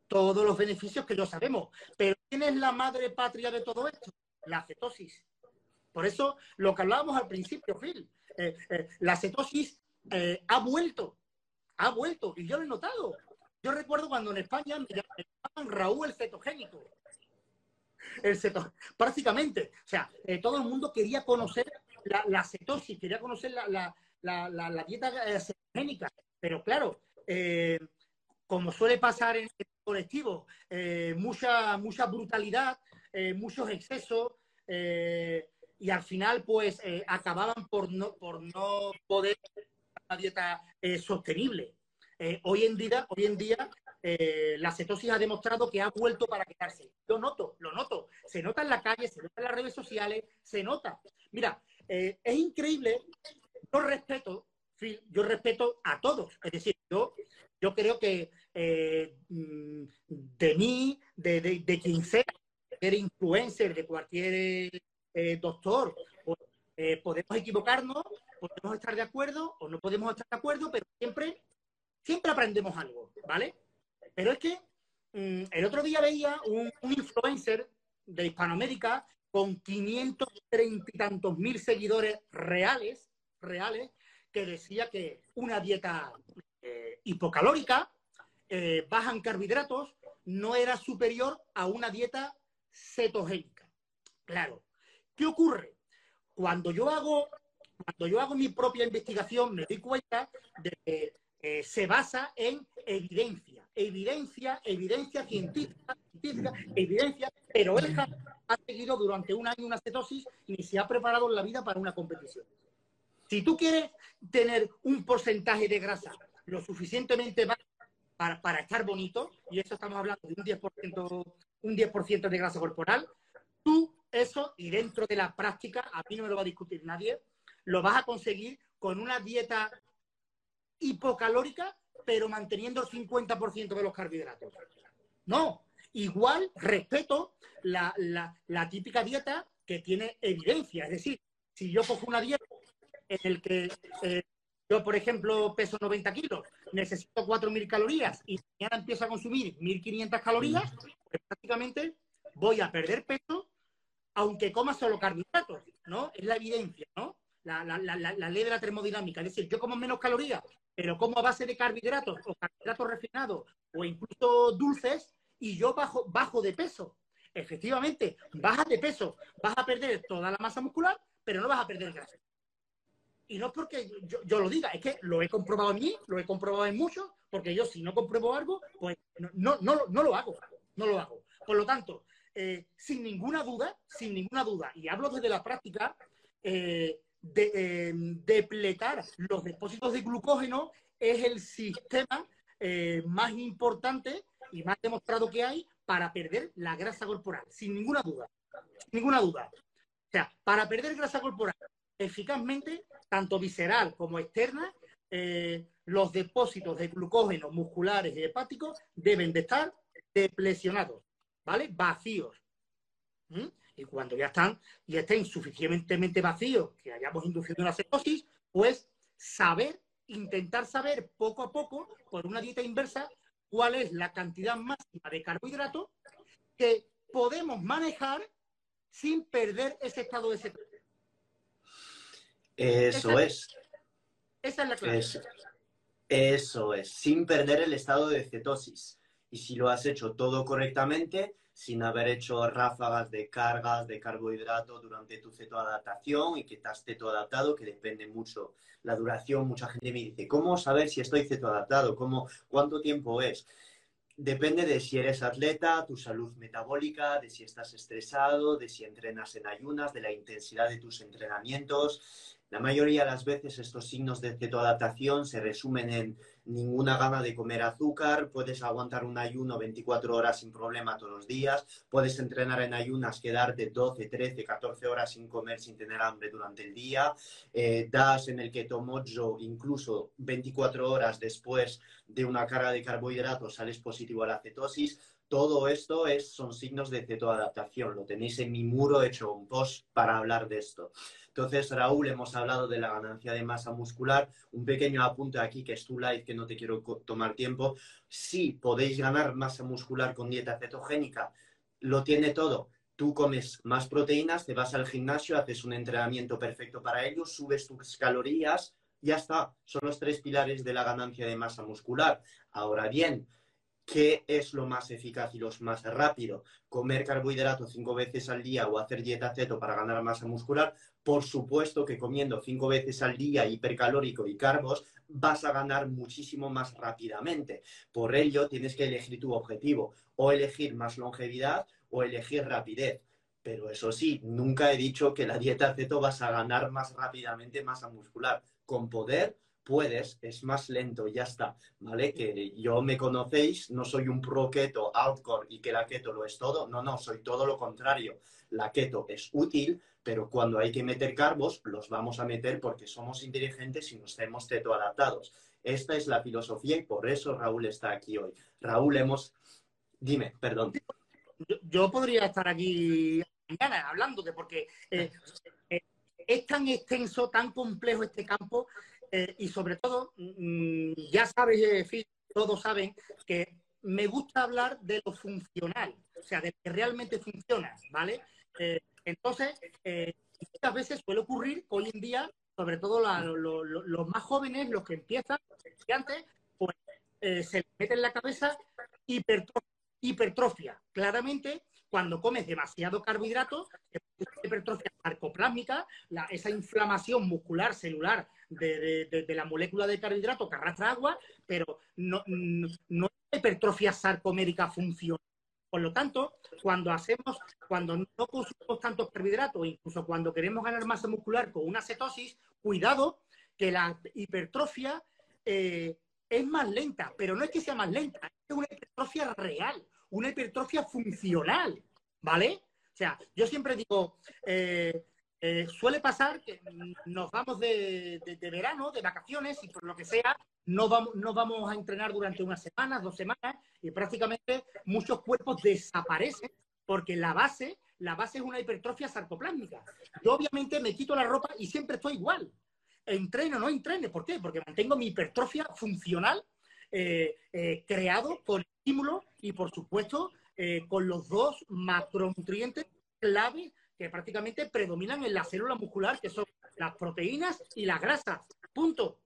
todos los beneficios que lo sabemos. Pero ¿quién es la madre patria de todo esto? La cetosis. Por eso, lo que hablábamos al principio, Phil, eh, eh, la cetosis ha vuelto, ha vuelto, y yo lo he notado. Yo recuerdo cuando en España me llamaban Raúl el cetogénico. El ceto, prácticamente. O sea, eh, todo el mundo quería conocer la, cetosis, quería conocer la, dieta eh, cetogénica. Pero claro, eh, como suele pasar en el colectivo, mucha, mucha brutalidad, muchos excesos, y al final, pues, acababan por no, por no poder una dieta sostenible. Eh, hoy en día, hoy en día eh, la cetosis ha demostrado que ha vuelto para quedarse. Lo noto, lo noto. Se nota en la calle, se nota en las redes sociales, se nota. Mira, eh, es increíble. Yo respeto, yo respeto a todos. Es decir, yo, yo creo que mm, de mí, de, quien sea, cualquier influencer, de cualquier doctor, pues, podemos equivocarnos, podemos estar de acuerdo o no podemos estar de acuerdo, pero siempre siempre aprendemos algo, ¿vale? Pero es que mm, el otro día veía un, influencer de Hispanoamérica con 530 y tantos mil seguidores reales, reales, que decía que una dieta eh, hipocalórica, eh, baja en carbohidratos, no era superior a una dieta cetogénica. Claro. ¿Qué ocurre? Cuando yo hago, cuando yo hago mi propia investigación, me doy cuenta de que eh, se basa en evidencia, evidencia, evidencia científica, científica evidencia, pero él ha seguido durante un año una cetosis ni se ha preparado en la vida para una competición. Si tú quieres tener un porcentaje de grasa lo suficientemente bajo para, para estar bonito, y eso estamos hablando de un 10%, un 10 de grasa corporal, tú eso, y dentro de la práctica, a mí no me lo va a discutir nadie, lo vas a conseguir con una dieta hipocalórica, pero manteniendo el 50% de los carbohidratos. No, igual respeto la, típica dieta que tiene evidencia. Es decir, si yo cojo una dieta en el que eh, yo, por ejemplo, peso 90 kilos, necesito 4.000 calorías y mañana empiezo a consumir 1.500 calorías, pues prácticamente voy a perder peso aunque coma solo carbohidratos, ¿no? Es la evidencia, ¿no? la, ley de la termodinámica. Es decir, yo como menos calorías, pero como a base de carbohidratos o carbohidratos refinados o incluso dulces y yo bajo, bajo de peso. Efectivamente, bajas de peso, vas a perder toda la masa muscular, pero no vas a perder grasa. Y no es porque yo, lo diga, es que lo he comprobado en mí, lo he comprobado en muchos, porque yo si no compruebo algo, pues no, no, no lo hago, no lo hago. Por lo tanto, eh, sin ninguna duda, sin ninguna duda, y hablo desde la práctica, eh, de, eh, depletar los depósitos de glucógeno es el sistema más importante y más demostrado que hay para perder la grasa corporal, sin ninguna duda, sin ninguna duda. O sea, para perder grasa corporal eficazmente, tanto visceral como externa, los depósitos de glucógeno musculares y hepáticos deben de estar deplecionados. ¿Vale? Vacíos. ¿Mm? Y cuando ya están y estén suficientemente vacíos, que hayamos inducido una cetosis, pues saber, intentar saber poco a poco, por una dieta inversa, cuál es la cantidad máxima de carbohidratos que podemos manejar sin perder ese estado de cetosis. Eso es. Esa es la clave. eso es, sin perder el estado de cetosis y si lo has hecho todo correctamente, sin haber hecho ráfagas de cargas de carbohidrato durante tu cetoadaptación y que estás cetoadaptado, que depende mucho la duración. Mucha gente me dice, ¿cómo saber si estoy cetoadaptado? ¿Cómo, ¿Cuánto tiempo es? Depende de si eres atleta, tu salud metabólica, de si estás estresado, de si entrenas en ayunas, de la intensidad de tus entrenamientos. La mayoría de las veces estos signos de cetoadaptación se resumen en ninguna gana de comer azúcar, puedes aguantar un ayuno 24 horas sin problema todos los días, puedes entrenar en ayunas, quedarte 12, 13, 14 horas sin comer, sin tener hambre durante el día, eh, das en el keto incluso 24 horas después de una carga de carbohidratos, sales positivo a la cetosis. Todo esto es, son signos de cetoadaptación. Lo tenéis en mi muro hecho un post para hablar de esto. Entonces, Raúl, hemos hablado de la ganancia de masa muscular. Un pequeño apunte aquí, que es tu live, que no te quiero tomar tiempo. Sí, podéis ganar masa muscular con dieta cetogénica. Lo tiene todo. Tú comes más proteínas, te vas al gimnasio, haces un entrenamiento perfecto para ello, subes tus calorías, ya está. Son los tres pilares de la ganancia de masa muscular. Ahora bien, ¿Qué es lo más eficaz y lo más rápido? ¿Comer carbohidratos cinco veces al día o hacer dieta ceto para ganar masa muscular? Por supuesto que comiendo cinco veces al día hipercalórico y carbos vas a ganar muchísimo más rápidamente. Por ello tienes que elegir tu objetivo, o elegir más longevidad o elegir rapidez. Pero eso sí, nunca he dicho que la dieta ceto vas a ganar más rápidamente masa muscular. Con poder puedes, es más lento, ya está, ¿vale? Que yo me conocéis, no soy un pro keto, outcore y que la keto lo es todo, no, no, soy todo lo contrario. La keto es útil, pero cuando hay que meter carbos, los vamos a meter porque somos inteligentes y nos hemos teto adaptados. Esta es la filosofía y por eso Raúl está aquí hoy. Raúl, hemos... Dime, perdón. Yo, podría estar aquí mañana hablándote porque eh, eh, es tan extenso, tan complejo este campo eh, y sobre todo, mm, ya sabes, eh, todos saben que me gusta hablar de lo funcional, o sea, de que realmente funciona, ¿vale? Eh, entonces, muchas veces suele ocurrir hoy en día, sobre todo los más jóvenes, los que empiezan, los estudiantes, pues se les mete en la cabeza hipertrofia. Claramente, cuando comes demasiado carbohidrato, hipertrofia sarcoplásmica, esa inflamación muscular celular de, la molécula de carbohidrato que arrastra agua, pero no, no, hipertrofia sarcomérica funciona. Por lo tanto, cuando hacemos, cuando no consumimos tantos carbohidratos, incluso cuando queremos ganar masa muscular con una cetosis, cuidado que la hipertrofia eh, es más lenta, pero no es que sea más lenta, es una hipertrofia real una hipertrofia funcional, ¿vale? O sea, yo siempre digo, eh, eh, suele pasar que nos vamos de, verano, de vacaciones, y por lo que sea, no vamos, no vamos a entrenar durante unas semanas, dos semanas, y prácticamente muchos cuerpos desaparecen porque la base, la base es una hipertrofia sarcoplásmica. Yo obviamente me quito la ropa y siempre estoy igual. Entreno, no entrene. ¿Por qué? Porque mantengo mi hipertrofia funcional eh, creado por estímulo y, por supuesto, eh, con los dos macronutrientes clave que prácticamente predominan en la célula muscular, que son las proteínas y las grasas. Punto.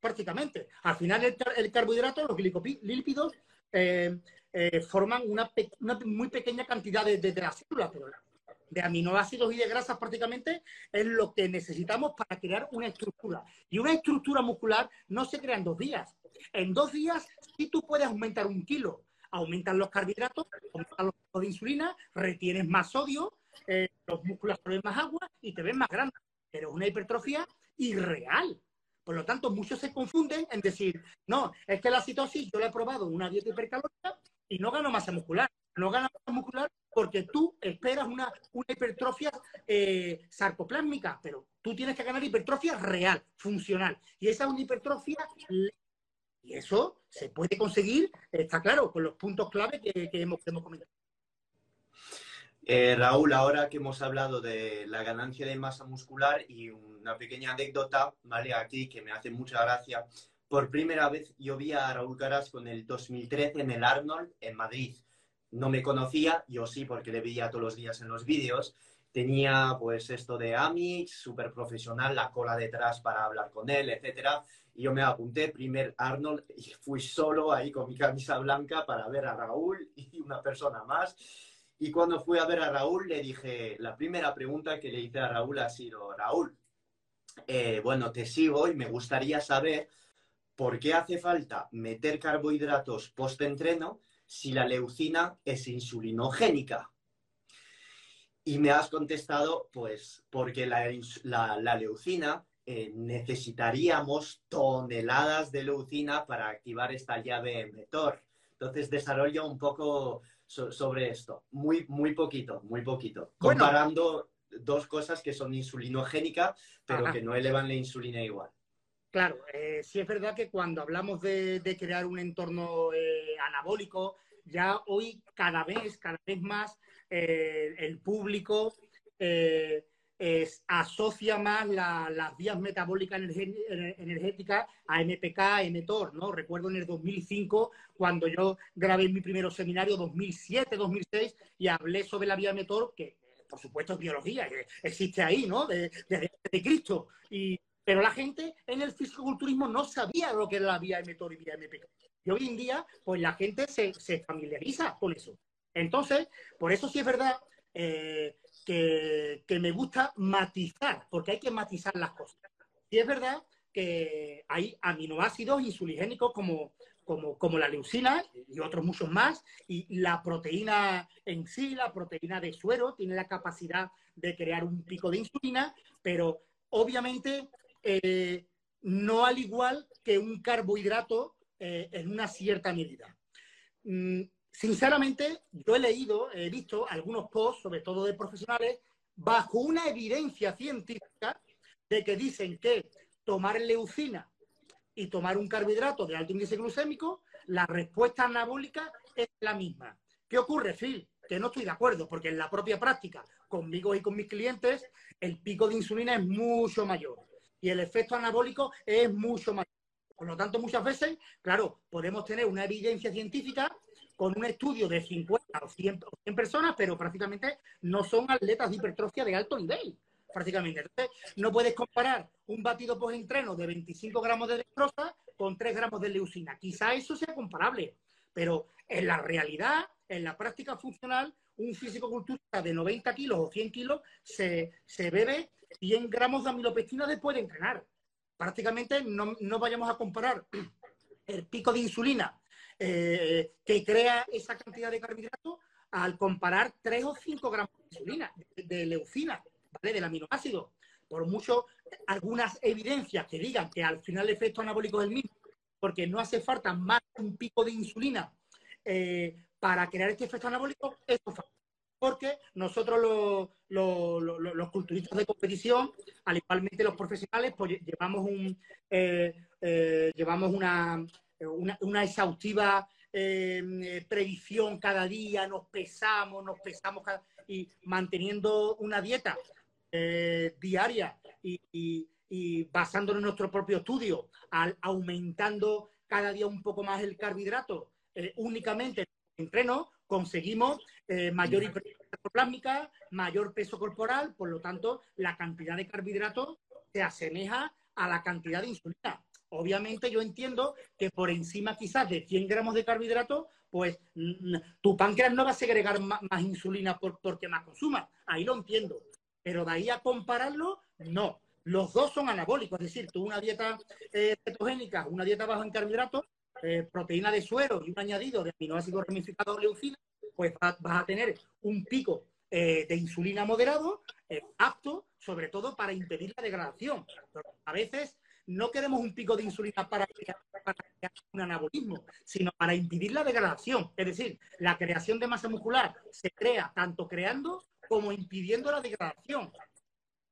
Prácticamente. Al final el, carbohidrato, los glicopílidos, eh, eh, forman una, muy pequeña cantidad de, de, de la célula, pero de aminoácidos y de grasas prácticamente es lo que necesitamos para crear una estructura. Y una estructura muscular no se crea en dos días. En dos días, si tú puedes aumentar un kilo, aumentan los carbohidratos, aumentan los de insulina, retienes más sodio, eh, los músculos absorben más agua y te ves más grande. Pero es una hipertrofia irreal. Por lo tanto, muchos se confunden en decir, no, es que la citosis yo la he probado en una dieta hipercalórica y no gano masa muscular. No gana masa muscular porque tú esperas una, una hipertrofia eh, sarcoplásmica, pero tú tienes que ganar hipertrofia real, funcional. Y esa es una hipertrofia y eso se puede conseguir, está claro, con los puntos clave que, hemos, comentado. Eh, Raúl, ahora que hemos hablado de la ganancia de masa muscular y una pequeña anécdota, ¿vale? Aquí que me hace mucha gracia. Por primera vez yo vi a Raúl Caras con el 2013 en el Arnold en Madrid no me conocía, yo sí, porque le veía todos los días en los vídeos. Tenía pues esto de Amix, súper profesional, la cola detrás para hablar con él, etcétera. Y yo me apunté, primer Arnold, y fui solo ahí con mi camisa blanca para ver a Raúl y una persona más. Y cuando fui a ver a Raúl, le dije, la primera pregunta que le hice a Raúl ha sido, Raúl, eh, bueno, te sigo y me gustaría saber por qué hace falta meter carbohidratos post-entreno si la leucina es insulinogénica. Y me has contestado, pues, porque la, leucina eh, necesitaríamos toneladas de leucina para activar esta llave mTOR. Entonces, desarrolla un poco sobre esto. Muy, muy poquito, muy poquito. Comparando dos cosas que son insulinogénicas, pero que no elevan la insulina igual. Claro, eh, sí es verdad que cuando hablamos de, crear un entorno eh, anabólico, ya hoy cada vez, cada vez más eh, el público asocia más las vías metabólicas energéticas a MPK, mTOR, ¿no? Recuerdo en el 2005, cuando yo grabé mi primer seminario, 2007, 2006, y hablé sobre la vía mTOR, que por supuesto es biología, existe ahí, ¿no? Desde de, Cristo. Y pero la gente en el fisiculturismo no sabía lo que era la vía mTOR y vía MPK. Y hoy en día, pues la gente se, familiariza con eso. Entonces, por eso sí es verdad eh, que, me gusta matizar, porque hay que matizar las cosas. Sí es verdad que hay aminoácidos insuligénicos como, como, como, la leucina y otros muchos más, y la proteína en sí, la proteína de suero, tiene la capacidad de crear un pico de insulina, pero obviamente eh, no al igual que un carbohidrato eh, en una cierta medida. Sinceramente, yo he leído, he visto algunos posts, sobre todo de profesionales, bajo una evidencia científica de que dicen que tomar leucina y tomar un carbohidrato de alto índice glucémico, la respuesta anabólica es la misma. ¿Qué ocurre, Phil? Que no estoy de acuerdo, porque en la propia práctica, conmigo y con mis clientes, el pico de insulina es mucho mayor y el efecto anabólico es mucho mayor. Por lo tanto, muchas veces, claro, podemos tener una evidencia científica con un estudio de 50 o 100, personas, pero prácticamente no son atletas de hipertrofia de alto nivel, prácticamente. Entonces, no puedes comparar un batido post-entreno de 25 gramos de dextrosa con 3 gramos de leucina. Quizá eso sea comparable, pero en la realidad, en la práctica funcional, un físico-culturista de 90 kilos o 100 kilos se, se bebe 100 gramos de amilopectina después de entrenar. Prácticamente no, vayamos a comparar el pico de insulina eh, que crea esa cantidad de carbohidratos al comparar 3 o 5 gramos de insulina, de, leucina, ¿vale? Del aminoácido. Por mucho, algunas evidencias que digan que al final el efecto anabólico es el mismo, porque no hace falta más un pico de insulina eh, para crear este efecto anabólico, esto falta porque nosotros los, culturistas de competición, al igualmente los profesionales, pues llevamos un eh, llevamos una, una, exhaustiva eh, predicción cada día, nos pesamos, nos pesamos y manteniendo una dieta diaria y, basándonos en nuestro propio estudio, aumentando cada día un poco más el carbohidrato, únicamente en entreno, conseguimos eh, mayor plásmica, mayor peso corporal, por lo tanto, la cantidad de carbohidratos se asemeja a la cantidad de insulina. Obviamente yo entiendo que por encima quizás de 100 gramos de carbohidratos, pues mm, tu páncreas no va a segregar más, insulina por, porque más consuma. Ahí lo entiendo. Pero de ahí a compararlo, no. Los dos son anabólicos, es decir, tú una dieta eh, cetogénica, una dieta baja en carbohidratos, eh, proteína de suero y un añadido de aminoácidos ramificados leucina, pues vas a tener un pico eh, de insulina moderado, apto sobre todo para impedir la degradación. a veces no queremos un pico de insulina para crear, un anabolismo, sino para impedir la degradación. Es decir, la creación de masa muscular se crea tanto creando como impidiendo la degradación.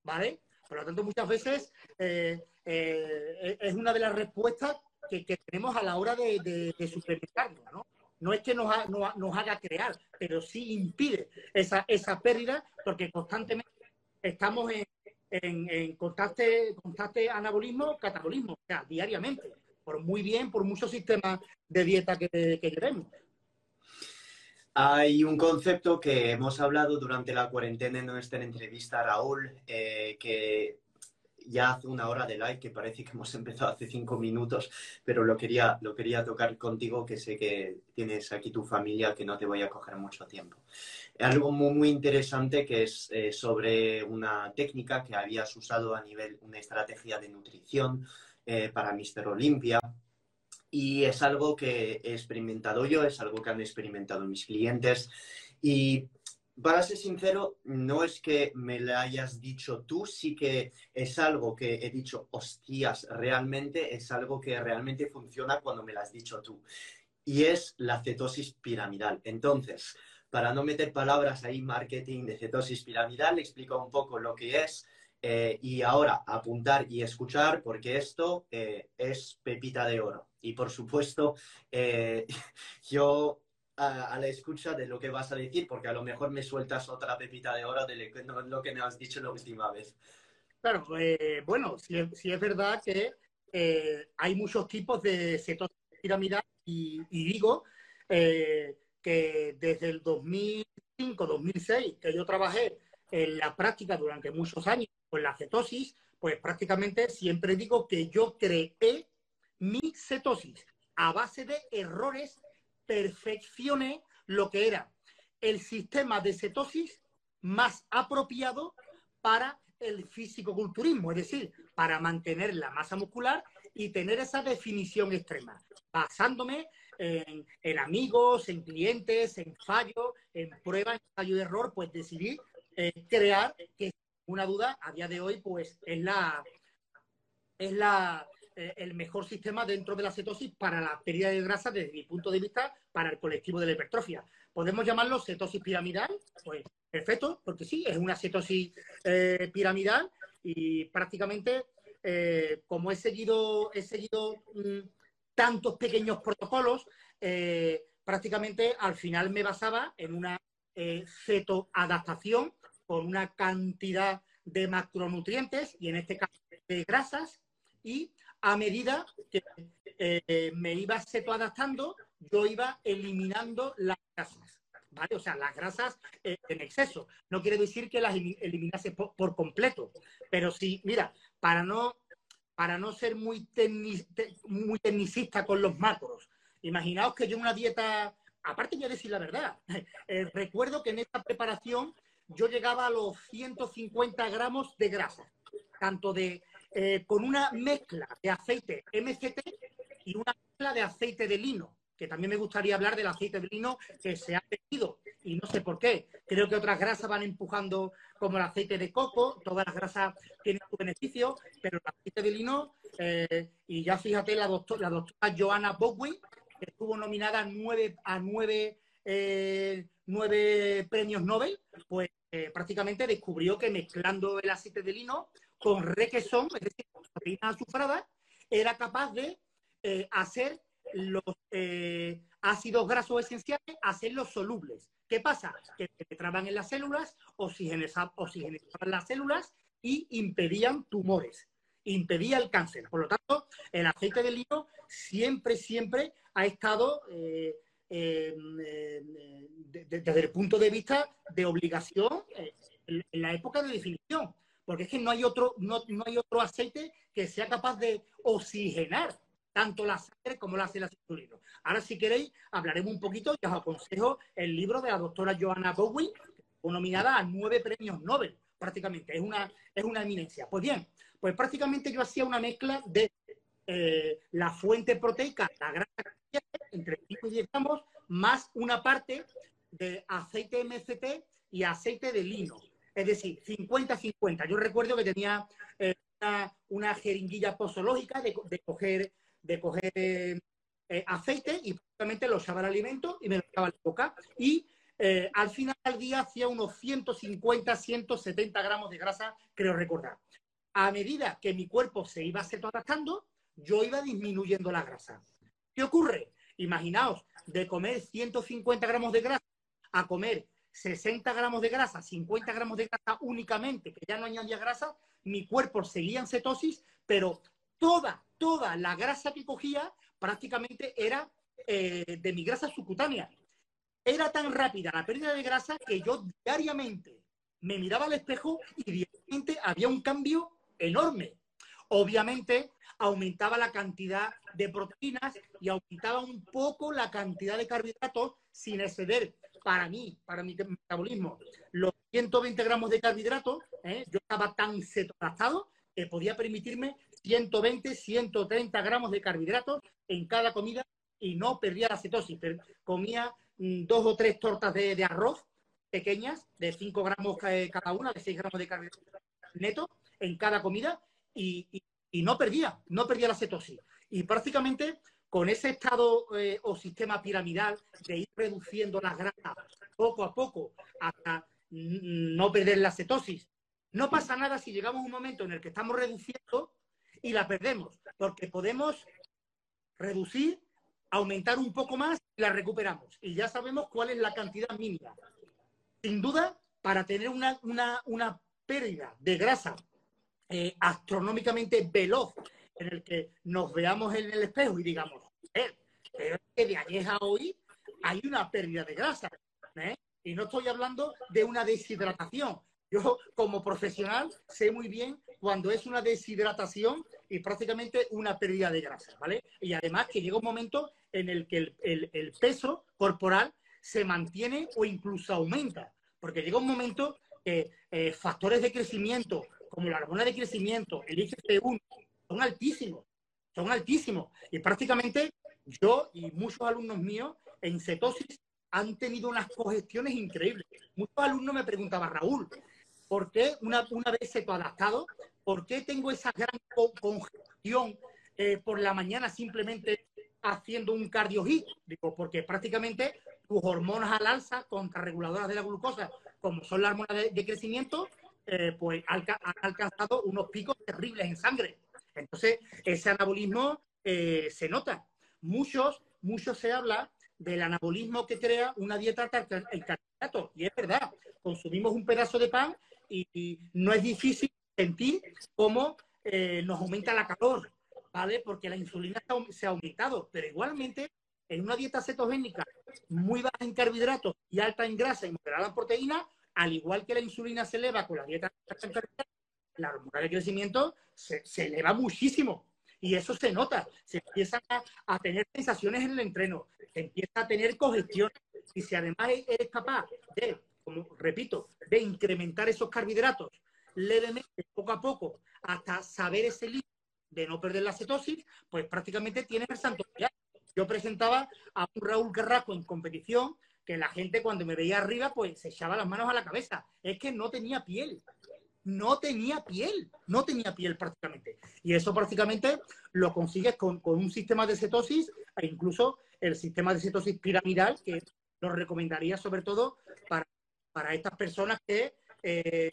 ¿Vale? Por lo tanto, muchas veces eh, eh, es una de las respuestas que, tenemos a la hora de, de, ¿no? No es que nos, nos, haga crear, pero sí impide esa, esa pérdida porque constantemente estamos en, en, constante, constante anabolismo, catabolismo, o sea, diariamente, por muy bien, por muchos sistemas de dieta que, que Hay un concepto que hemos hablado durante la cuarentena en nuestra entrevista, Raúl, eh, que ya hace una hora de live, que parece que hemos empezado hace cinco minutos, pero lo quería, lo quería tocar contigo, que sé que tienes aquí tu familia, que no te voy a coger mucho tiempo. Algo muy, muy interesante que es eh, sobre una técnica que habías usado a nivel, una estrategia de nutrición eh, para Mister Olympia. Y es algo que he experimentado yo, es algo que han experimentado mis clientes. Y para ser sincero, no es que me lo hayas dicho tú, sí que es algo que he dicho, hostias, realmente es algo que realmente funciona cuando me lo has dicho tú. Y es la cetosis piramidal. Entonces, para no meter palabras ahí, marketing de cetosis piramidal, le explico un poco lo que es. Eh, y ahora apuntar y escuchar porque esto eh, es pepita de oro. Y por supuesto, eh, yo a, la escucha de lo que vas a decir, porque a lo mejor me sueltas otra pepita de oro de lo que me has dicho la última vez. Claro, eh, bueno, sí, es verdad que eh, hay muchos tipos de cetosis piramidal y, digo eh, que desde el 2005-2006 que yo trabajé en la práctica durante muchos años con la cetosis, pues prácticamente siempre digo que yo creé mi cetosis a base de errores perfeccione lo que era el sistema de cetosis más apropiado para el físico-culturismo, es decir, para mantener la masa muscular y tener esa definición extrema, basándome en, amigos, en clientes, en fallos, en pruebas, en fallo de error, pues decidí eh, crear, que una duda, a día de hoy, pues es la, es la, eh, el mejor sistema dentro de la cetosis para la pérdida de grasa desde mi punto de vista para el colectivo de la hipertrofia. ¿Podemos llamarlo cetosis piramidal? Pues perfecto, porque sí, es una cetosis eh, piramidal y prácticamente eh, como he seguido, he seguido mm, tantos pequeños protocolos, prácticamente al final me basaba en una cetoadaptación con una cantidad de macronutrientes y en este caso de grasas y a medida que eh, me iba adaptando, yo iba eliminando las grasas. O sea, las grasas eh, en exceso. No quiere decir que las eliminase por, completo, pero sí, mira, para no, para no ser muy, muy tecnicista con los macros, imaginaos que yo en una dieta, aparte voy a decir la verdad, eh, recuerdo que en esta preparación yo llegaba a los 150 gramos de grasa, tanto de eh, con una mezcla de aceite MCT y una mezcla de aceite de lino, que también me gustaría hablar del aceite de lino que se ha perdido y no sé por qué. Creo que otras grasas van empujando como el aceite de coco, todas las grasas tienen su beneficio, pero el aceite de lino, eh, y ya fíjate la, doctora, la doctora Joanna Bowen, que estuvo nominada a nueve, a nueve, eh, nueve premios Nobel, pues prácticamente descubrió que mezclando el aceite de lino con requesón, es decir, con proteína azufrada, era capaz de eh, hacer los eh, ácidos grasos esenciales, hacerlos solubles. ¿Qué pasa? Que penetraban en las células, oxigenizaban, las células y impedían tumores, impedía el cáncer. Por lo tanto, el aceite de lino siempre, siempre ha estado eh, desde el punto de vista de obligación en la época de definición porque es que no hay otro, no, no hay otro aceite que sea capaz de oxigenar tanto la sangre como la célula insulino. Ahora, si queréis, hablaremos un poquito y os aconsejo el libro de la doctora Joanna Bowen, nominada a nueve premios Nobel, prácticamente. Es una, es una eminencia. Pues bien, pues prácticamente yo hacía una mezcla de eh, la fuente proteica, la grasa entre 5 y 10 gramos, más una parte de aceite MCT y aceite de lino. Es decir, 50-50. Yo recuerdo que tenía eh, una, jeringuilla posológica de, de coger de coger eh, aceite y prácticamente lo echaba al alimento y me lo echaba en la boca. Y eh, al final del día hacía unos 150, 170 gramos de grasa, creo recordar. A medida que mi cuerpo se iba adaptando, yo iba disminuyendo la grasa. ¿Qué ocurre? Imaginaos, de comer 150 gramos de grasa a comer 60 gramos de grasa, 50 gramos de grasa únicamente, que ya no añadía grasa, mi cuerpo seguía en cetosis, pero toda, toda la grasa que cogía prácticamente era eh, de mi grasa subcutánea. Era tan rápida la pérdida de grasa que yo diariamente me miraba al espejo y diariamente había un cambio enorme. Obviamente aumentaba la cantidad de proteínas y aumentaba un poco la cantidad de carbohidratos sin exceder para mí, para mi metabolismo, los 120 gramos de carbohidratos. ¿eh? Yo estaba tan cetolactado que podía permitirme 120, 130 gramos de carbohidratos en cada comida y no perdía la cetosis. Comía mm, dos o tres tortas de, arroz pequeñas, de 5 gramos cada una, de 6 gramos de carbohidratos neto en cada comida y, no perdía, no perdía la cetosis. Y prácticamente con ese estado eh, o sistema piramidal de ir reduciendo las grasas poco a poco hasta no perder la cetosis, no pasa nada si llegamos a un momento en el que estamos reduciendo y la perdemos, porque podemos reducir, aumentar un poco más y la recuperamos. Y ya sabemos cuál es la cantidad mínima. Sin duda, para tener una, pérdida de grasa eh, astronómicamente veloz, en el que nos veamos en el espejo y digamos, eh, pero que de ayer a hoy hay una pérdida de grasa. ¿eh? Y no estoy hablando de una deshidratación. Yo, como profesional, sé muy bien cuando es una deshidratación y prácticamente una pérdida de grasa, ¿vale? Y además que llega un momento en el que el, peso corporal se mantiene o incluso aumenta, porque llega un momento que eh, factores de crecimiento, como la hormona de crecimiento, el IGF-1, son altísimos, son altísimos. Y prácticamente yo y muchos alumnos míos en cetosis han tenido unas congestiones increíbles. Muchos alumnos me preguntaban, Raúl, ¿por qué una, una vez cetoadaptado ¿Por qué tengo esa gran congestión eh, por la mañana simplemente haciendo un cardio hit? Digo, porque prácticamente tus hormonas al alza, contrarreguladoras de la glucosa, como son las hormonas de, crecimiento, eh, pues han, alcanzado unos picos terribles en sangre. Entonces, ese anabolismo eh, se nota. Muchos, muchos se habla del anabolismo que crea una dieta en carbohidratos. Y es verdad, consumimos un pedazo de pan y no es difícil sentir cómo eh, nos aumenta la calor, ¿vale? Porque la insulina se ha aumentado, pero igualmente en una dieta cetogénica muy baja en carbohidratos y alta en grasa y moderada en proteína, al igual que la insulina se eleva con la dieta en la hormona de crecimiento se, eleva muchísimo. Y eso se nota. Se empiezan a, tener sensaciones en el entreno, se empieza a tener congestión. Y si además eres capaz de, como repito, de incrementar esos carbohidratos levemente, poco a poco, hasta saber ese límite de no perder la cetosis, pues prácticamente tienes el santo Yo presentaba a un Raúl Carrasco en competición que la gente cuando me veía arriba, pues se echaba las manos a la cabeza. Es que no tenía piel. No tenía piel. No tenía piel prácticamente. Y eso prácticamente lo consigues con, un sistema de cetosis e incluso el sistema de cetosis piramidal, que lo recomendaría sobre todo para, para estas personas que eh,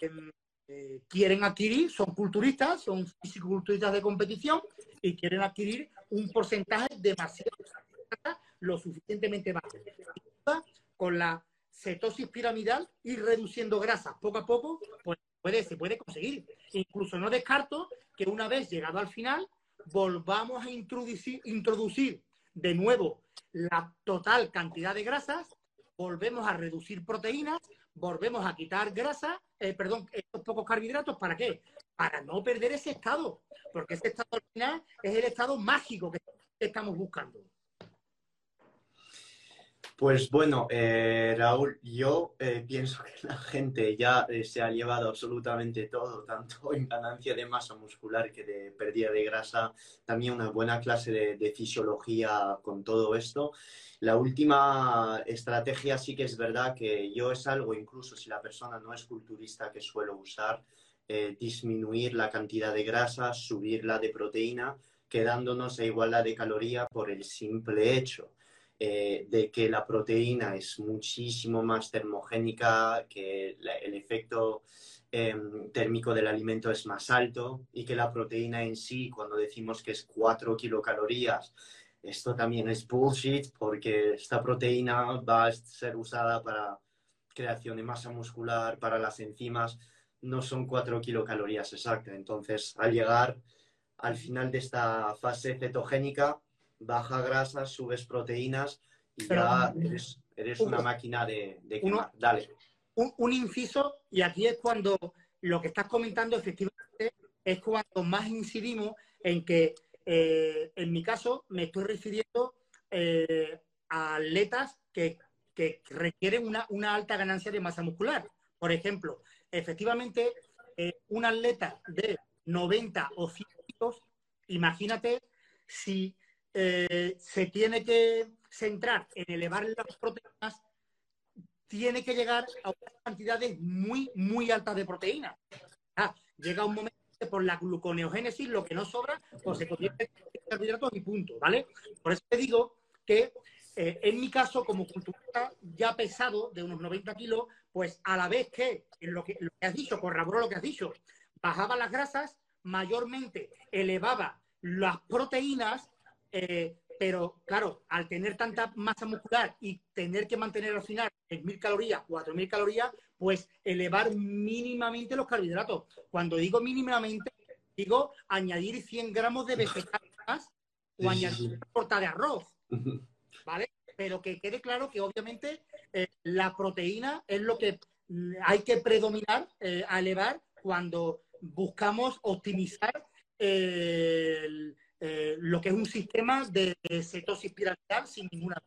eh, quieren adquirir, son culturistas, son fisiculturistas de competición y quieren adquirir un porcentaje demasiado lo suficientemente bajo. Con la cetosis piramidal y reduciendo grasa poco a poco, pues puede, se puede conseguir. Incluso no descarto que una vez llegado al final, volvamos a introducir, introducir de nuevo la total cantidad de grasas, volvemos a reducir proteínas, volvemos a quitar grasa, eh, perdón, estos pocos carbohidratos, ¿para qué? Para no perder ese estado, porque ese estado al final es el estado mágico que estamos buscando. Pues bueno, eh, Raúl, yo eh, pienso que la gente ya eh, se ha llevado absolutamente todo, tanto en ganancia de masa muscular que de pérdida de grasa, también una buena clase de, fisiología con todo esto. La última estrategia sí que es verdad que yo es algo, incluso si la persona no es culturista, que suelo usar, disminuir la cantidad de grasa, subirla de proteína, quedándonos a igualdad de caloría por el simple hecho eh, de que la proteína es muchísimo más termogénica, que el efecto em, térmico del alimento es más alto y que la proteína en sí, cuando decimos que es 4 kilocalorías, esto también es bullshit porque esta proteína va a ser usada para creación de masa muscular, para las enzimas, no son 4 kilocalorías exactas. Entonces, al llegar al final de esta fase cetogénica, baja grasa, subes proteínas y ya eres, una máquina de, quemar. Dale. Un, inciso, y aquí es cuando lo que estás comentando efectivamente es cuando más incidimos en que, eh, en mi caso, me estoy refiriendo eh, a atletas que, requieren una, alta ganancia de masa muscular. Por ejemplo, efectivamente, eh, un atleta de 90 o 100 kilos, imagínate si eh, se tiene que centrar en elevar las proteínas, tiene que llegar a unas cantidades muy, muy altas de proteínas. Ah, llega un momento que por la gluconeogénesis lo que no sobra pues se convierte en carbohidratos y punto, ¿vale? Por eso te digo que eh, en mi caso, como culturista ya pesado, de unos 90 kilos, pues a la vez que, lo que, lo que has dicho, corroboró lo que has dicho, bajaba las grasas, mayormente elevaba las proteínas eh, pero claro, al tener tanta masa muscular y tener que mantener al final 3.000 calorías, 4.000 calorías, pues elevar mínimamente los carbohidratos. Cuando digo mínimamente, digo añadir 100 gramos de vegetales o añadir una porta de arroz, ¿vale? Pero que quede claro que obviamente eh, la proteína es lo que hay que predominar eh, a elevar cuando buscamos optimizar el eh, lo que es un sistema de cetosis piramidal sin ninguna.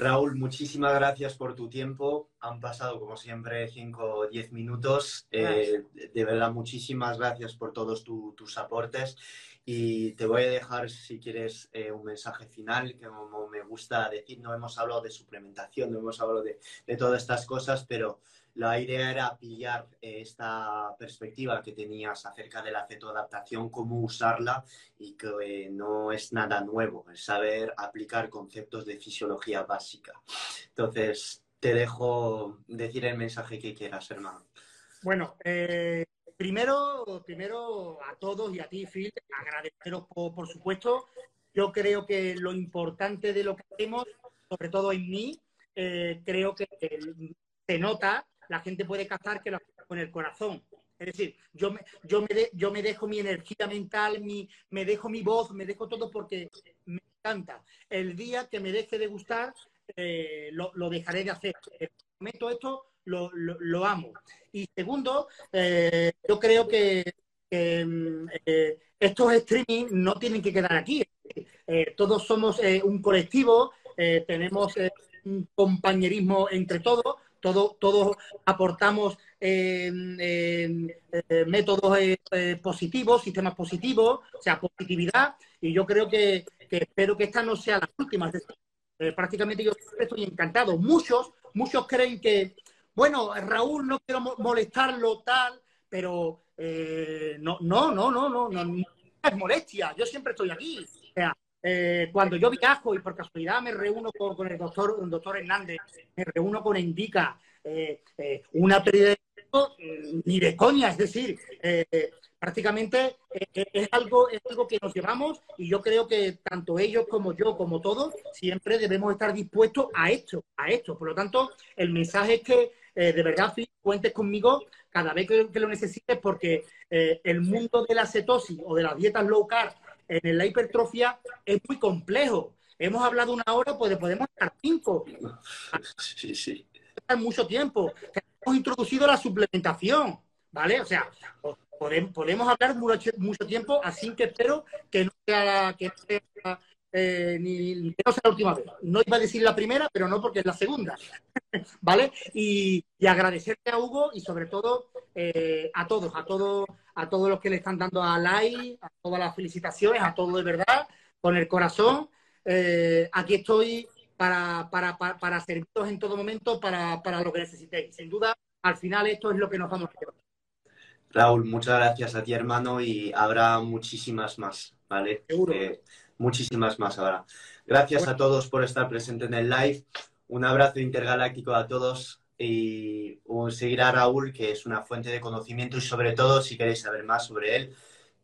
Raúl, muchísimas gracias por tu tiempo. Han pasado, como siempre, 5 o 10 minutos. Eh, de verdad, muchísimas gracias por todos tus aportes. Y te voy a dejar, si quieres, eh, un mensaje final, que como me gusta decir, no hemos hablado de suplementación, no hemos hablado de, de todas estas cosas, pero la idea era pillar eh, esta perspectiva que tenías acerca de la cetoadaptación, cómo usarla y que eh, no es nada nuevo, es saber aplicar conceptos de fisiología básica. Entonces, te dejo decir el mensaje que quieras, hermano. Bueno, eh, primero, primero a todos y a ti, Phil, agradeceros por, supuesto. Yo creo que lo importante de lo que hacemos, sobre todo en mí, creo que se nota la gente puede captar que lo con el corazón. Es decir, yo me, yo me, yo me dejo mi energía mental, mi, me dejo mi voz, me dejo todo porque me encanta. El día que me deje de gustar, eh, lo, dejaré de hacer. El momento esto lo, lo, amo. Y segundo, eh, yo creo que mm, eh, estos streaming no tienen que quedar aquí. todos somos un colectivo, tenemos un compañerismo entre todos todos aportamos eh, métodos eh, positivos, sistemas positivos, o sea, positividad, y yo creo que, espero que esta no sea la última. Eh, prácticamente yo estoy encantado. Muchos, muchos creen que, bueno, Raúl, no quiero molestarlo tal, pero no, no, no, no, no, no, no es molestia. Yo siempre estoy aquí. O sea, eh, cuando yo viajo y por casualidad me reúno con, el doctor, el doctor Hernández, me reúno con Indica, eh, eh, una pérdida de mm, ni de coña, es decir, prácticamente es, algo, es algo que nos llevamos y yo creo que tanto ellos como yo, como todos, siempre debemos estar dispuestos a esto, a esto. Por lo tanto, el mensaje es que de verdad cuentes conmigo cada vez que, que lo necesites porque el mundo de la cetosis o de las dietas low carb en la hipertrofia es muy complejo. Hemos hablado una hora, pues podemos estar cinco. Sí, sí. mucho tiempo. Hemos introducido la suplementación, ¿vale? O sea, podemos, podemos hablar mucho, mucho tiempo, así que espero que no sea, que sea eh, ni que no sea la última vez. No iba a decir la primera, pero no porque es la segunda. ¿Vale? Y, y, agradecerte a Hugo y sobre todo eh, a todos, a todos, a todos los que le están dando a like, a todas las felicitaciones, a todos de verdad, con el corazón. Eh, aquí estoy para, para, para, para, serviros en todo momento, para, para lo que necesitéis. Sin duda, al final esto es lo que nos vamos a llevar. Raúl, muchas gracias a ti, hermano, y habrá muchísimas más, ¿vale? Seguro. Eh, muchísimas más ahora. Gracias a todos por estar presentes en el live. Un abrazo intergaláctico a todos y seguir a Raúl, que es una fuente de conocimiento y sobre todo, si queréis saber más sobre él,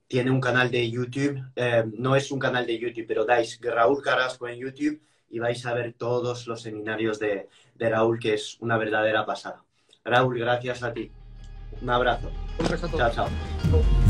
tiene un canal de YouTube. Eh, no es un canal de YouTube, pero dais Raúl Carrasco en YouTube y vais a ver todos los seminarios de, de Raúl, que es una verdadera pasada. Raúl, gracias a ti. Un abrazo. Chao, chao.